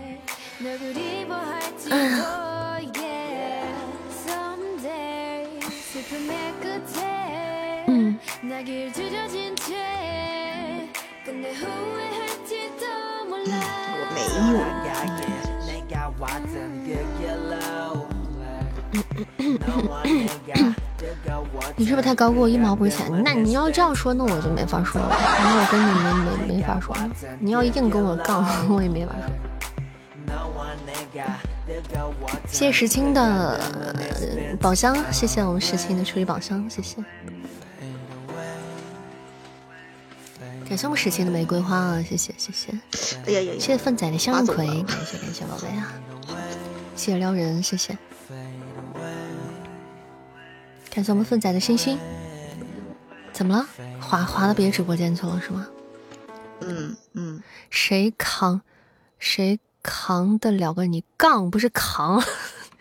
嗯。我没有。你是不是太高估我一毛不钱？那你要这样说，那我就没法说了。那我跟你没没没法说了。你要硬跟我杠，我也没法说。谢谢石青的宝箱，谢谢我们石青的初级宝箱，谢谢。感谢我们石青的玫瑰花啊，谢谢谢谢。哎呀呀！谢谢粪仔的向日葵，感谢感谢宝贝啊。谢谢撩人，谢谢。感谢我们粪仔的星星。怎么了？滑滑到别的直播间去了是吗？嗯嗯。谁扛？谁扛得了个你杠？不是扛。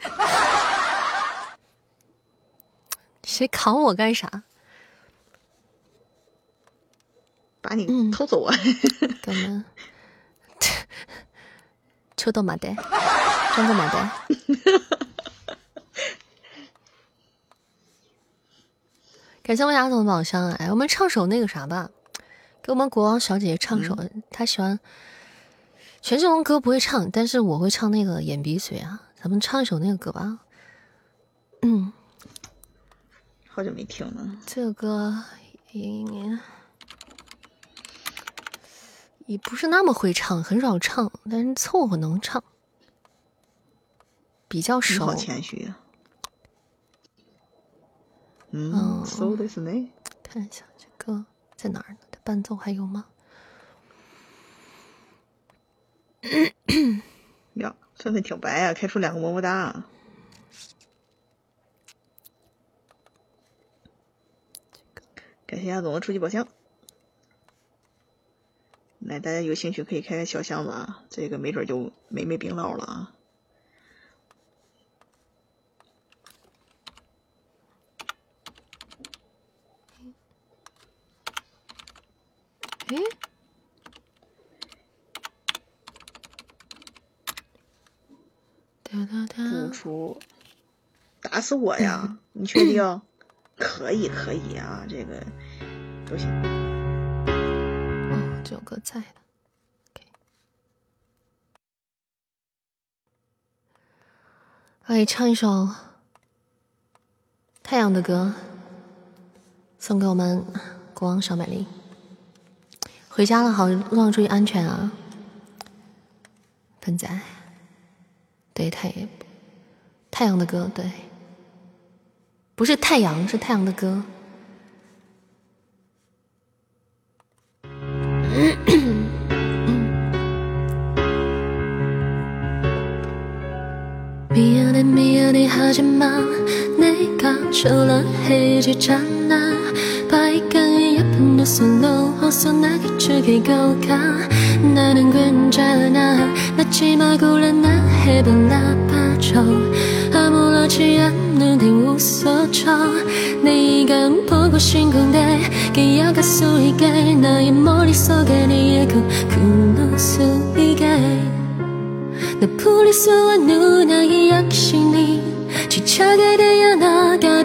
谁扛我干啥？把你偷走啊！哥们。抽到马袋，装到马袋。感谢我牙总的宝箱，哎，我们唱首那个啥吧，给我们国王小姐姐唱首，她喜欢权志龙歌不会唱，但是我会唱那个眼鼻嘴啊，咱们唱一首那个歌吧。嗯，好久没听了，这个歌也。也不是那么会唱，很少唱，但是凑合能唱，比较熟。好谦虚啊！嗯，so this 呢？看一下这个在哪儿呢？它伴奏还有吗？呀，算算挺白啊，开出两个么么哒。感谢亚总的初级宝箱。来，大家有兴趣可以开开小箱子啊，这个没准就没没冰酪了啊。哎，不出，打死我呀！你确定？可以，可以啊，这个都行。这首歌在的可以唱一首《太阳的歌》，送给我们国王小美丽。回家了，好路上注意安全啊！笨仔，对太太阳的歌，对，不是太阳，是太阳的歌。 에예쁜옷을로어서나기죽이고 가 나는 괜찮아맞지마굴란나해변 나빠져 아무렇지 않는데 웃어줘 내가 보고싶은데기억할 수 있게 나의 머릿속에네 얘기그놓수있게. 나 풀리수와 누나의 약신이 지쳐게 되어 나가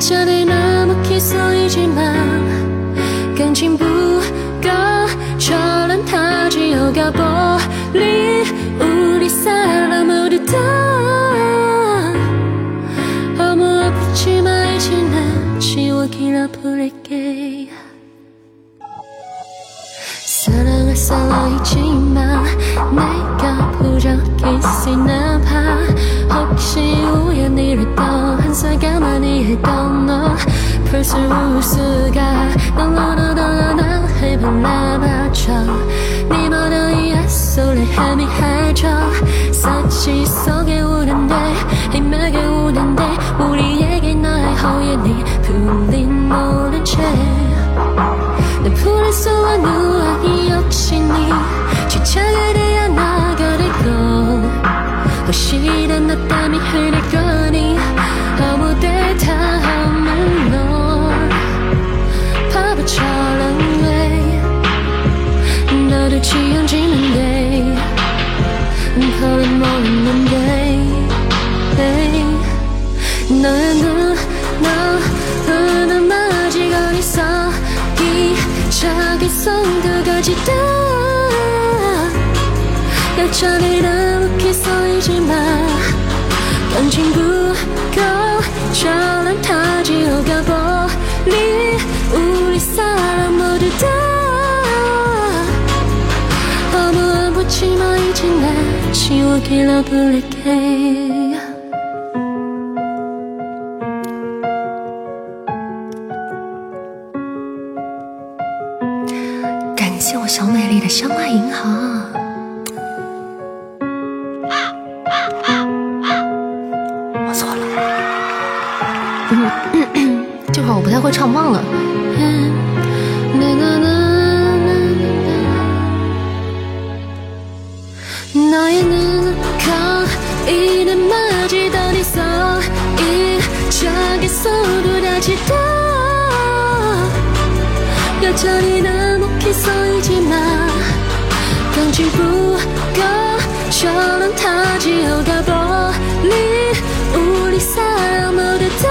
전히 너무 기소이지만 깡친부가처럼 다 지어가 버린 우리 사람 모두 다 아무 아프지만 이제 난 지워기라 부를게 사람이지만 내가 부족했었나 봐. 혹시 우연이라도 한 살가만히 했던 너 벌써 울 수가 널널널널 나 해봤나봐죠 네 머리에 소리 헤매해져 사치 속에 우는데 헤매게 우는데 우리에게 나의 허연이 풀린 모른 채 내 풀을 쏘아 누워 이 욕심이 지쳐게 되어 나가리고 혹시나 너 때문에 흐를 거니 아무 데다 너 바보처럼 왜 너를 지어지면 돼 그런 모르는데. 너의 선 두 가지 다. 약점을 나무게 서이지 마. 경진구 거처럼 타지 오가버리 우리 사람 모두 다. 아무 아무 치마. 이제 나 지옥이라 부를게. 두라지다 여전히 너무 기소이지만 깡친구가처럼 다 지어가 버린 우리 사람 모두 다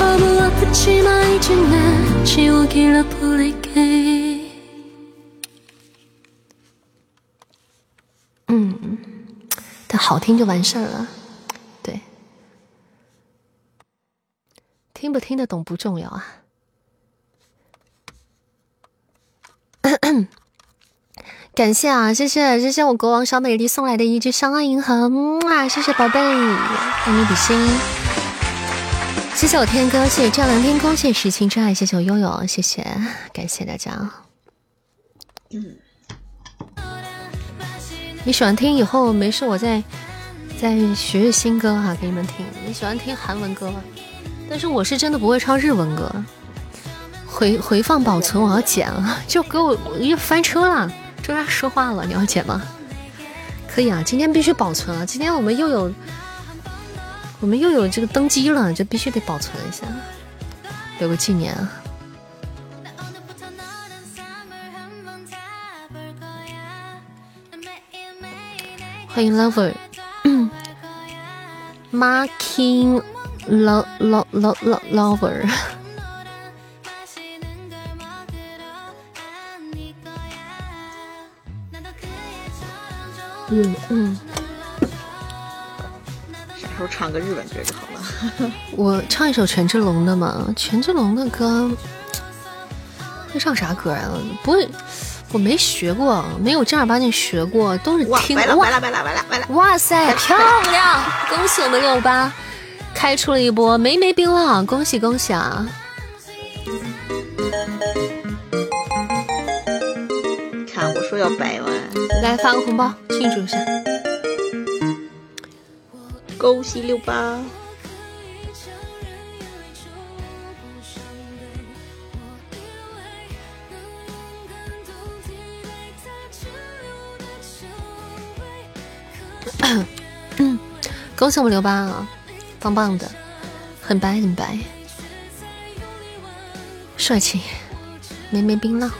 아무 아프지만 이제 난 지우기라 부를게 嗯，但好听就完事儿了。 听不听得懂不重要啊。感谢啊，谢谢谢谢我国王小美丽送来的一只相爱银河，啊，谢谢宝贝，爱你比心。谢谢我天哥，谢谢湛蓝天空，谢谢石青之爱，谢谢我悠悠，谢谢，感谢大家。嗯，你喜欢听以后没事，我再再学学新歌哈、给你们听。你喜欢听韩文歌吗？但是我是真的不会唱日文歌，回回放保存我要剪啊，就给我我又翻车了，这要说话了，你要剪吗？可以啊，今天必须保存啊！今天我们又有，我们又有这个登机了，就必须得保存一下，留个纪念啊！欢迎 Lover，Marking Lo Lo Lo Lo Lover。嗯嗯，啥时候唱个日本歌就好了？我唱一首权志龙的嘛，权志龙的歌会唱啥歌啊？不会，我没学过，没有正儿八经学过，都是听。哇，完了完了完了完了完了！哇塞，漂亮！恭喜我们六八开出了一波梅梅冰浪，恭喜恭喜啊！看我说要百万。来发个红包庆祝一下，恭喜六八！恭喜我们六八啊，棒棒的，很白很白，帅气，绵绵冰浪。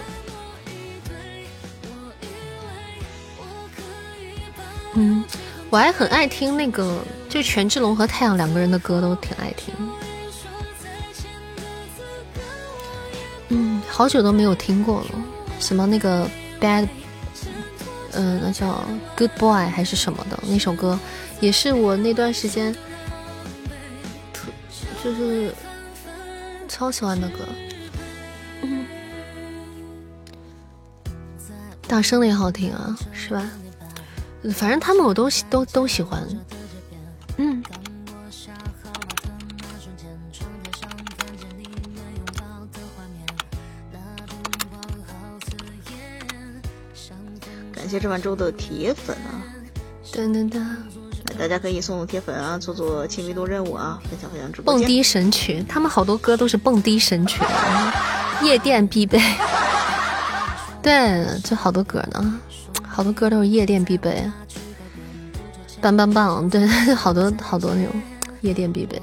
嗯，我还很爱听那个，就权志龙和太阳两个人的歌都挺爱听。嗯，好久都没有听过了，什么那个 Bad，嗯，那叫 Good Boy 还是什么的那首歌，也是我那段时间就是超喜欢的歌。嗯，大声的也好听啊，是吧？反正他们我都喜都都喜欢，嗯。感谢这碗粥的铁粉啊！噔噔噔，大家可以送送铁粉啊，做做亲密度任务啊，分享分享直播蹦迪神曲，他们好多歌都是蹦迪神曲，夜店必备。对，就好多歌呢。好多歌都是夜店必备，棒棒棒！对，好多好多那种夜店必备。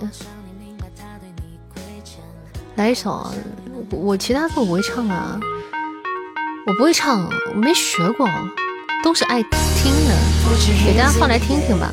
来一首啊，我其他歌我不会唱啊，我不会唱，我没学过，都是爱听的，给大家放来听听吧。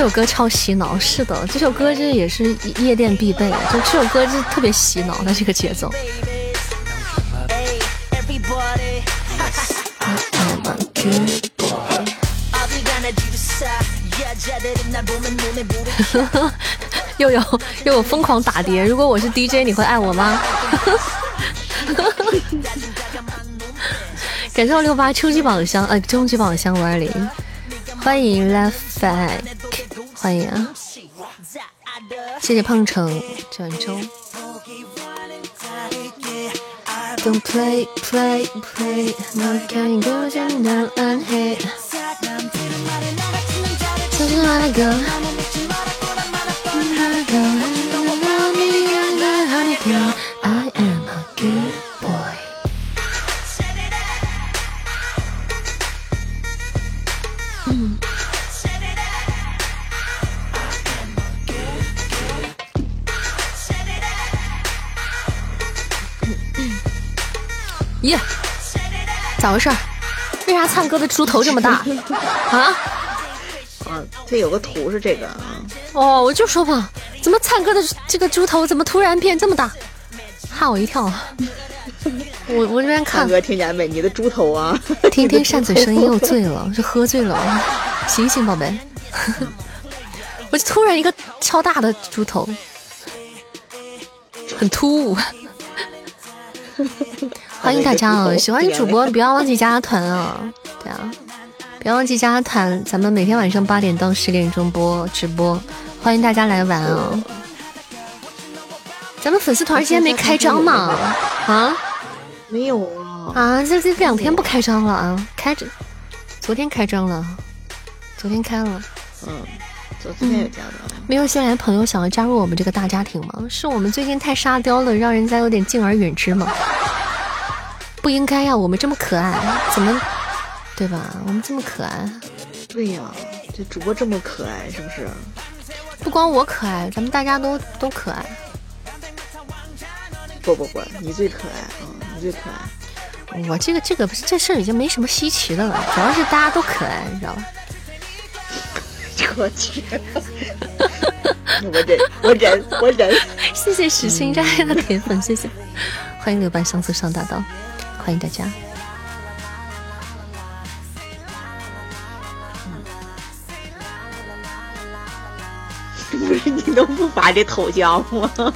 这首歌超洗脑，是的，这首歌这也是夜店必备，就这首歌就特别洗脑的这个节奏。又有又有疯狂打碟，如果我是 DJ，你会爱我吗？感谢我六八初级宝箱，呃，终极宝箱五二零，欢迎 Left Back，欢迎啊！谢谢胖橙转周。粥。耶，咋回事？为啥灿哥的猪头这么大 啊？啊，这有个图是这个啊。哦，我就说吧，怎么灿哥的这个猪头怎么突然变这么大？吓我一跳。我我这边看。灿哥听见没？你的猪头啊！听听扇嘴声音又 醉了，是喝醉了。醒醒，宝贝。我突然一个超大的猪头，很突兀。欢迎大家啊！喜欢主播不要忘记加团啊！对啊，不要忘记加团，咱们每天晚上八点到十点钟播直播，欢迎大家来玩啊！咱们粉丝团今天没开张吗？啊？没有啊！啊，这这两天不开张了啊？开着，昨天开张了，昨天开了。嗯，昨天有加的。没有新来的朋友想要加入我们这个大家庭吗？是我们最近太沙雕了，让人家有点敬而远之吗？不应该呀，我们这么可爱，怎么，对吧？我们这么可爱，对呀，这主播这么可爱，是不是？不光我可爱，咱们大家都都可爱。不不不，你最可爱啊，你最可爱。我这个这个不是这事儿已经没什么稀奇的了，主要是大家都可爱，你知道吧？我去，我忍，我忍，我忍。谢谢史心斋的铁粉，谢谢，欢迎六班相思上大道。欢迎大家。不是你能不发这头像吗？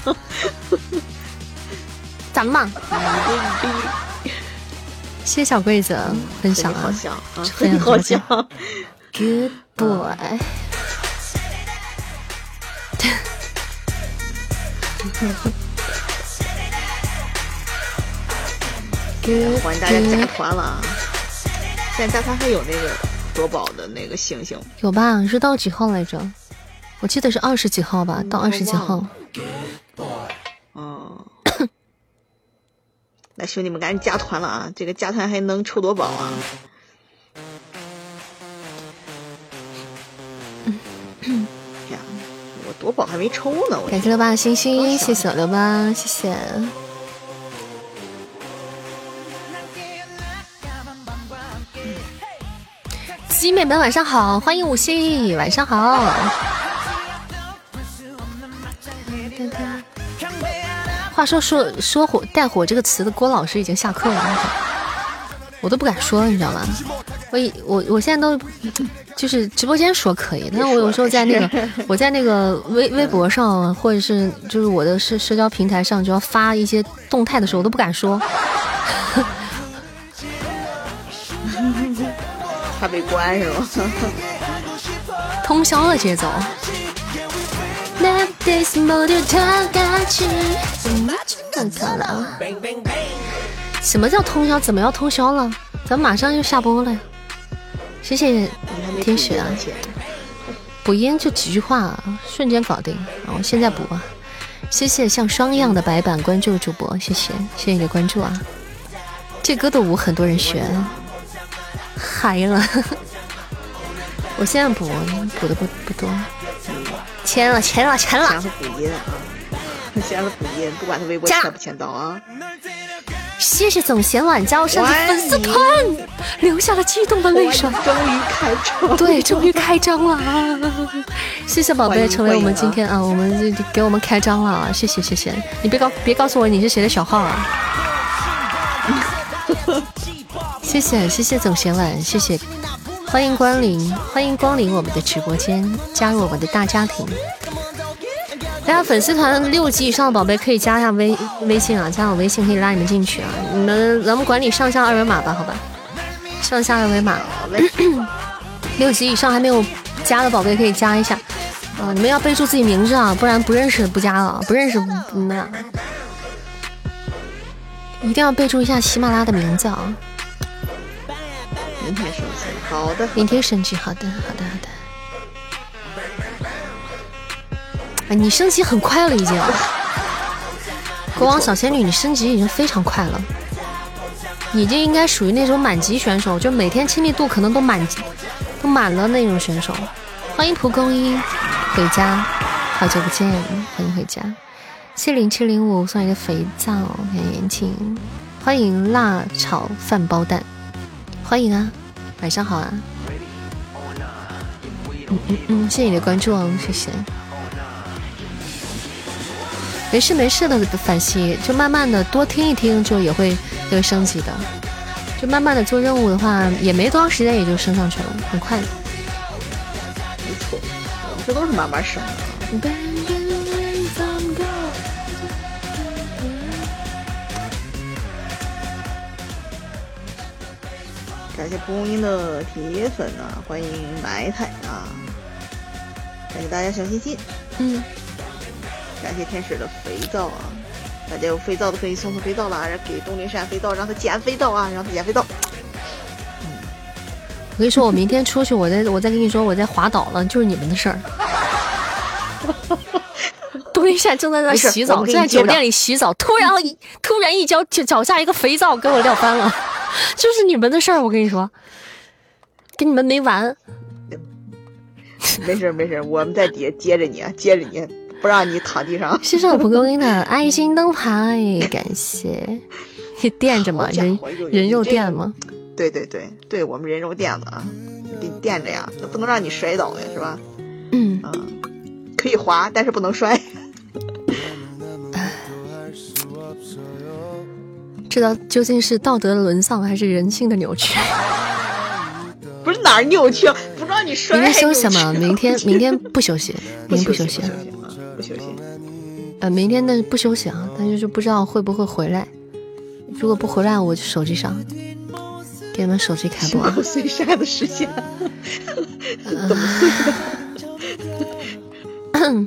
咱们，谢谢小桂子分享啊，分享好笑。Good boy。欢迎大家加团了！现在加团还有那个夺宝的那个星星，有吧？是到几号来着？我记得是二十几号吧，到二十几号。哦，那兄弟们赶紧加团了啊！这个加团还能抽夺宝啊！呀，我夺宝还没抽呢！感谢六八的星星，谢谢六八，谢谢。妹们晚上好，欢迎五夕，晚上好。话说说说火带火这个词的郭老师已经下课了，我都不敢说，你知道吗？我我我现在都就是直播间说可以，但我有时候在那个 我在那个微微博上或者是就是我的社社交平台上就要发一些动态的时候，我都不敢说。怕被关是吗？通宵的节奏。什么叫通宵？怎么要通宵了？咱马上就下播了呀！谢谢天使啊！补音就几句话，瞬间搞定。我现在补啊！谢谢像霜一样的白板关注主播，谢谢谢谢你的关注啊！这歌的舞很多人学。嗨了，我现在补补的不不多，签了签了签了。先是补音啊，先是补音，不管他微博签不签到啊。谢谢总贤晚教上的粉丝团，流下了激动的泪水。终于开张，对，终于开张了啊！谢谢宝贝成为我们今天啊，我们给我们开张了啊！谢谢谢谢，你别告别告诉我你是谁的小号啊！谢谢谢谢总贤晚，谢谢，欢迎光临，欢迎光临我们的直播间，加入我们的大家庭。大家粉丝团六级以上的宝贝可以加一下微微信啊，加我微信可以拉你们进去啊。你们咱们管理上下二维码吧，好吧？上下二维码，六级以上还没有加的宝贝可以加一下啊。你们要备注自己名字啊，不然不认识不加了，不认识那一定要备注一下喜马拉的名字啊。明天升级，好的。明天升级，好的，好的，好的。哎，你升级很快了，已经。国王小仙女，你升级已经非常快了，已经应该属于那种满级选手，就每天亲密度可能都满，都满了那种选手。欢迎蒲公英回家，好久不见，欢迎回家。谢零七零五送一个肥皂，很年轻。欢迎辣炒饭包蛋。欢迎啊，晚上好啊！嗯嗯嗯，谢谢你的关注哦，谢谢。没事没事的，反西就慢慢的多听一听，就也会也会升级的。就慢慢的做任务的话，也没多长时间也就升上去了，很快。没错，这都是慢慢升的。感谢蒲公英的铁粉啊，欢迎埋汰啊！感谢大家小心心，嗯，感谢天使的肥皂啊！大家有肥皂的可以送送肥皂啦，给东林山肥皂，让他捡肥皂啊，让他捡肥皂。嗯我跟你说，我明天出去，我再我再跟你说，我在滑倒了，就是你们的事儿。东林山正在那洗澡，在酒店里洗澡，突然一突然一脚脚脚下一个肥皂给我撂翻了。就是你们的事儿，我跟你说，跟你们没完。没事没事，我们在底下接着你，接着你，不让你躺地上。谢谢蒲公英的爱心灯牌，感谢。你垫着吗？人人肉垫吗？对对对对，我们人肉垫子啊，给你垫着呀，那不能让你摔倒呀，是吧？嗯嗯，可以滑，但是不能摔。知道究竟是道德的沦丧还是人性的扭曲？不是哪儿扭曲，不知道你摔。明天休息吗？明天明天不休息，明天不休息，不休息。呃，明天那不休息啊，但是就不知道会不会回来。如果不回来，我就手机上给你们手机开播。碎晒的时间，怎么碎的？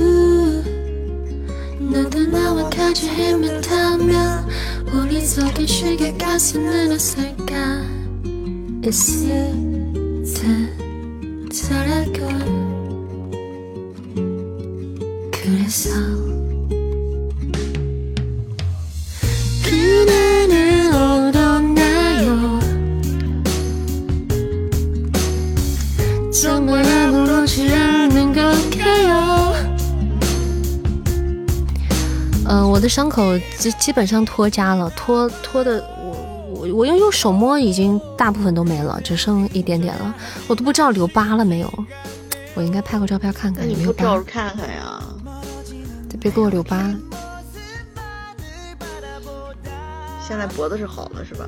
도 나와 같이 헤맸다면 우리 속에 쉬게 가슴은 없을까? 있을 듯더라고 그래서 的伤口基基本上脱痂了，脱脱的我我我用用手摸已经大部分都没了，只剩一点点了，我都不知道留疤了没有。我应该拍个照片看看有没有疤。照着看看呀，别给我留疤。现在脖子是好了是吧？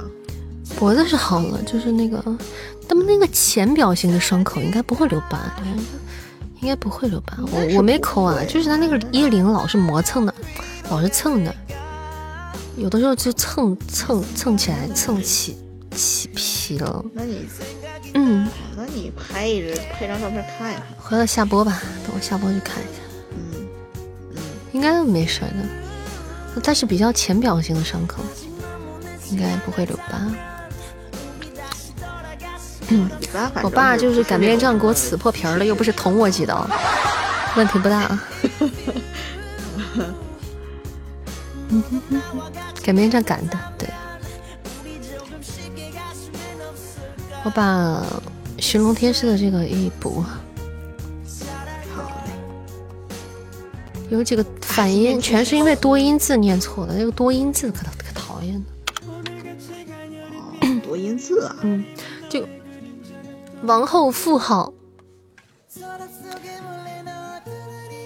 脖子是好了，就是那个，他们那个浅表型的伤口应该不会留疤，应该不会留疤。我我没抠啊，就是他那个衣领老是磨蹭的。老是蹭的，有的时候就蹭蹭蹭起来，蹭起起皮了。那你，嗯，那你拍一张拍张照片看一看。回来下播吧，等我下播去看一下。嗯嗯，应该没事的，但是比较浅表性的伤口，应该不会留疤。嗯，我爸就是擀面杖给我刺破皮了，又不是捅我几刀，问题不大。擀面杖擀的，对。我把寻龙天师的这个一补。有几个反音，全是因为多音字念错了。那个多音字可可讨厌了。多音字啊？嗯，就王后富好。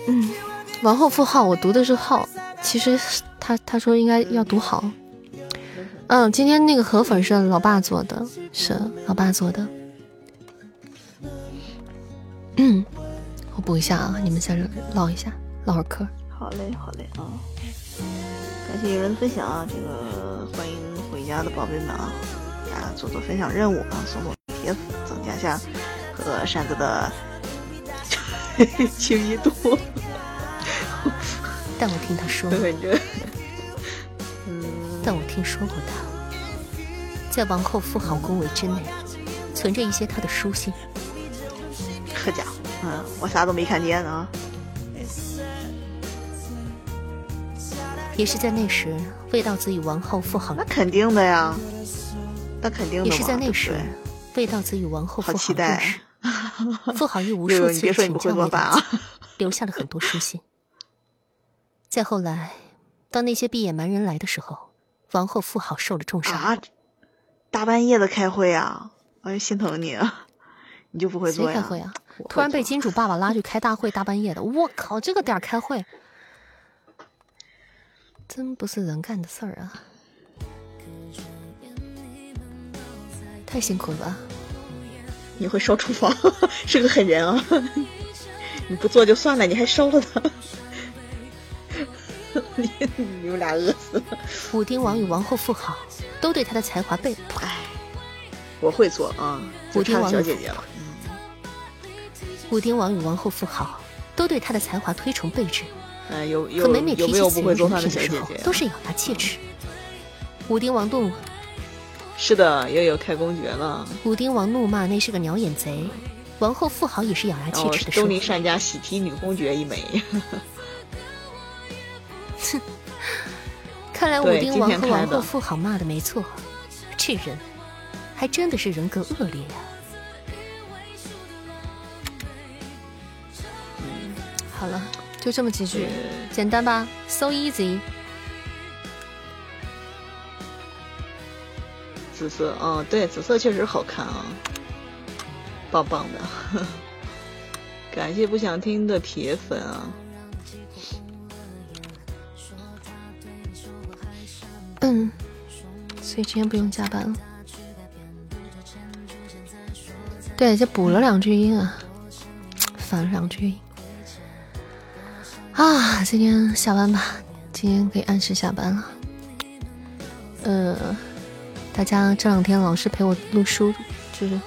嗯，王后妇好，我读的是号，其实。他他说应该要读好，嗯，今天那个河粉是老爸做的，是老爸做的，嗯，我补一下啊，你们在这唠一下，唠会嗑。好嘞，好嘞啊！感谢有人分享啊，这个欢迎回家的宝贝们啊，大家做做分享任务啊，送送铁粉，增加下和扇子的 亲密度。但我听他说。但我听说过他，在王后富豪宫围之内，存着一些他的书信。可家伙，嗯，我啥都没看见啊。也是在那时，魏道子与王后富豪。那肯定的呀，那肯定的。也是在那时，魏道子与王后富豪认识。富豪亦无数次请教魏道子，留下了很多书信。再后来，当那些闭眼蛮人来的时候，王后妇好受了重伤。啊！大半夜的开会啊！哎，心疼你啊！你就不会做呀？谁开会啊？突然被金主爸爸拉去开大会，大半夜的，我靠，这个点开会，真不是人干的事儿啊！太辛苦了吧？你会烧厨房，是个狠人啊！你不做就算了，你还烧了它，你 你们俩饿死了。武丁王与王后富好，都对他的才华被哎，我会做啊！武丁王小姐姐了。武丁王与王后富好，都对他的才华推崇备至。哎，有有每每提起此人的时候，都是咬牙切齿。武丁王怒。是的，也有开公爵了。武丁王怒骂那是个鸟眼贼，王后富好也是咬牙切齿的说：“东林善家喜提女公爵一枚。哼，看来武丁王和王后富好骂的没错，这人还真的是人格恶劣呀。嗯，好了，就这么几句，简单吧，so easy。紫色，嗯，对，紫色确实好看啊，棒棒的，感谢不想听的铁粉啊。嗯，所以今天不用加班了。对，就补了两句音啊，反了两句音。啊，今天下班吧，今天可以按时下班了。呃。大家这两天老是陪我录书，就是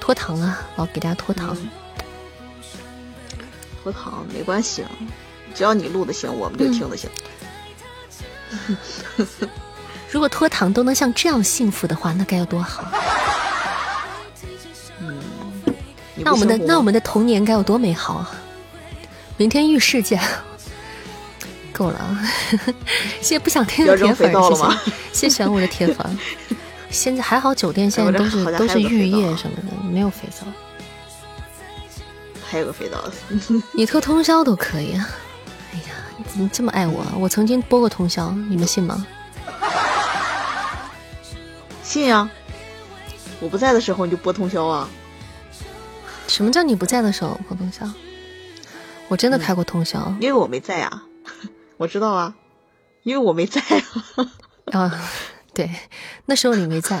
拖堂啊，老给大家拖堂。拖堂没关系啊，只要你录的行，我们就听的行。如果脱糖都能像这样幸福的话，那该有多好！嗯，那我们的那我们的童年该有多美好啊！明天浴室见。够了啊！谢谢不想听的铁粉，谢谢谢谢我的铁粉。现在还好，酒店现在 都是都是浴液什么的，没有肥皂。还有个肥皂，你拖通宵都可以啊！哎呀，你怎么这么爱我？我曾经播过通宵，你们信吗？信呀！我不在的时候你就播通宵啊？什么叫你不在的时候播通宵？我真的开过通宵，因为我没在啊。我知道啊，因为我没在啊。啊。对，那时候你没在，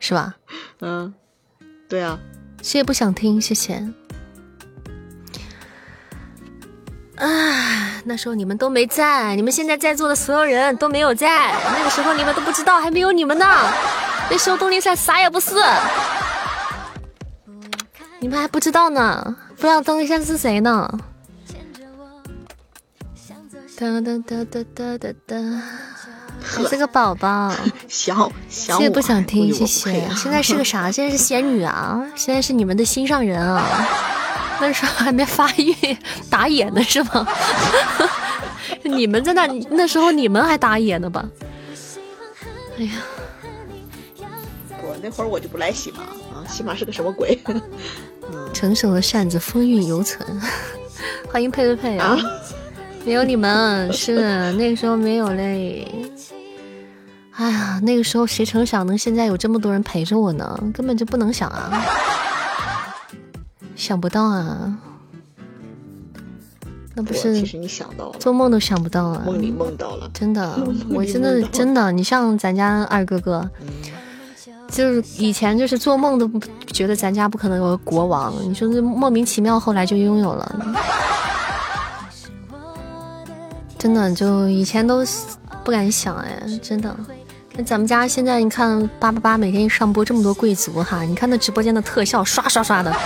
是吧？嗯，对啊。谢谢不想听，谢谢。啊，那时候你们都没在，你们现在在座的所有人都没有在。那个时候你们都不知道，还没有你们呢。那时候冬令赛啥也不是，你们还不知道呢，不知道东林赛是谁呢。哒哒哒哒哒哒哒。我是个宝宝，想想谢谢不想听，谢谢。现在是个啥？现在是仙女啊！现在是你们的心上人啊！那时候还没发育，打野呢是吗？你们在那那时候你们还打野呢吧？哎呀，我那会儿我就不来西马啊，西马是个什么鬼？成熟的扇子风韵犹存，欢迎佩佩佩啊！没有你们是那个时候没有嘞。哎呀，那个时候谁成想能现在有这么多人陪着我呢？根本就不能想啊，想不到啊，那不是？其实你想到了，做梦都想不到啊，梦里梦到了，真的，我真的真的，你像咱家二哥哥，就是以前就是做梦都不觉得咱家不可能有个国王，你说这莫名其妙后来就拥有了，真的就以前都不敢想哎，真的。那咱们家现在你看八八八每天一上播这么多贵族哈，你看那直播间的特效刷刷刷的，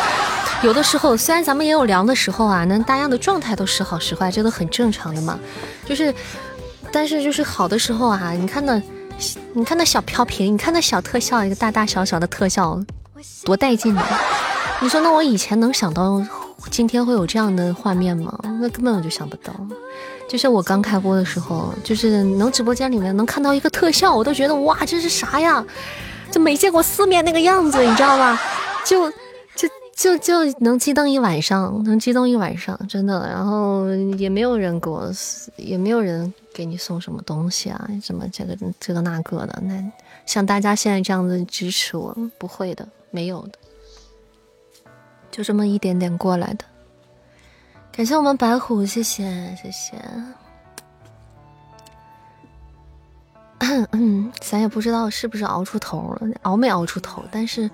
有的时候虽然咱们也有凉的时候啊，那大家的状态都时好时坏，这都很正常的嘛。就是，但是就是好的时候啊，你看那，你看那小飘屏，你看那小特效，一个大大小小的特效，多带劲啊！你说那我以前能想到今天会有这样的画面吗？那根本我就想不到。就是我刚开播的时候，就是能直播间里面能看到一个特效，我都觉得哇，这是啥呀？就没见过世面那个样子，你知道吧？就就就就能激动一晚上，能激动一晚上，真的。然后也没有人给我，也没有人给你送什么东西啊，什么这个这个那个的。那像大家现在这样子支持我，不会的，没有的，就这么一点点过来的。感谢我们白虎，谢谢谢谢。嗯，咱也不知道是不是熬出头了，熬没熬出头，但是。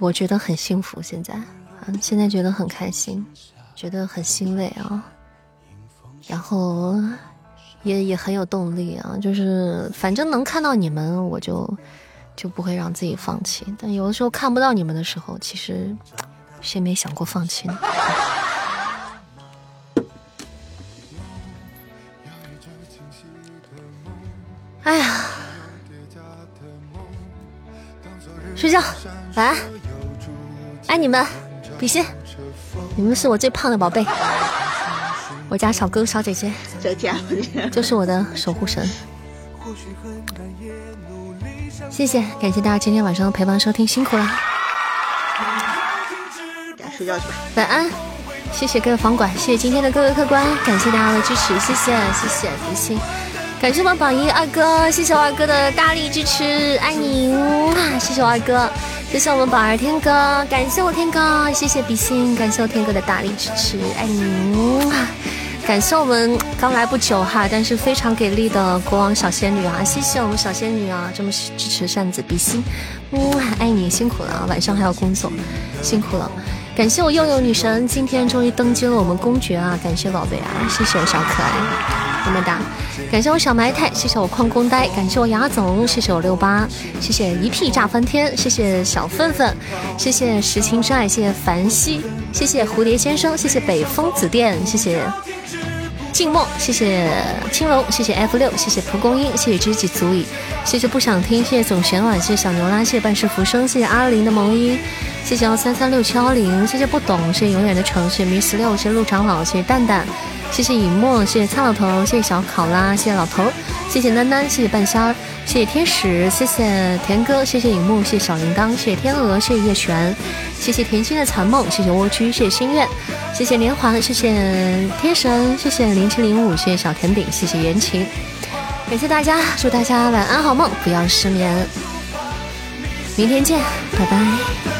我觉得很幸福，现在，嗯，现在觉得很开心，觉得很欣慰啊，然后也也很有动力啊，就是反正能看到你们，我就就不会让自己放弃。但有的时候看不到你们的时候，其实 谁没想过放弃呢？哎呀，睡觉，晚安。爱你们，比心，你们是我最胖的宝贝，我家小哥小姐姐，就是我的守护神。谢谢，感谢大家今天晚上的陪伴收听，辛苦了。睡觉去吧，晚安。谢谢各位房管，谢谢今天的各位客官，感谢大家的支持，谢谢谢谢比心，感谢我们榜一二哥，谢谢我二哥的大力支持，爱你，谢谢我二哥。谢谢我们宝儿天哥，感谢我天哥，谢谢比心，感谢我天哥的大力支持，爱你，感谢我们刚来不久哈，但是非常给力的国王小仙女啊，谢谢我们小仙女啊，这么支持扇子比心，嗯，爱你，辛苦了啊，晚上还要工作，辛苦了，感谢我悠悠女神，今天终于登基了我们公爵啊，感谢宝贝啊，谢谢我小可爱，么么哒。感谢我小埋汰，谢谢我矿工呆，感谢我牙总，谢谢我六八，谢谢一屁炸翻天，谢谢小粪粪，谢谢石青之爱，谢谢凡希，谢谢蝴蝶先生，谢谢北风紫电，谢谢静默，谢谢青龙，谢谢 F 六，谢谢蒲公英，谢谢知己足矣，谢谢不想听，谢谢总玄婉，谢谢小牛拉，谢谢半世浮生，谢谢阿林的萌音，谢谢幺三三六七幺零，谢谢不懂，谢谢永远的城，谢谢迷十六，谢谢陆长老，谢谢蛋蛋。谢谢尹墨，谢谢苍老头，谢谢小考拉，谢谢老头，谢谢囡囡，谢谢半仙儿，谢谢天使，谢谢田哥，谢谢尹木，谢谢小铃铛，谢谢天鹅，谢谢叶璇，谢谢甜心的残梦，谢谢蜗居，谢谢心愿，谢谢连环，谢谢天神，谢谢零七零五，谢谢小甜饼，谢谢言情，感谢大家，祝大家晚安好梦，不要失眠，明天见，拜拜。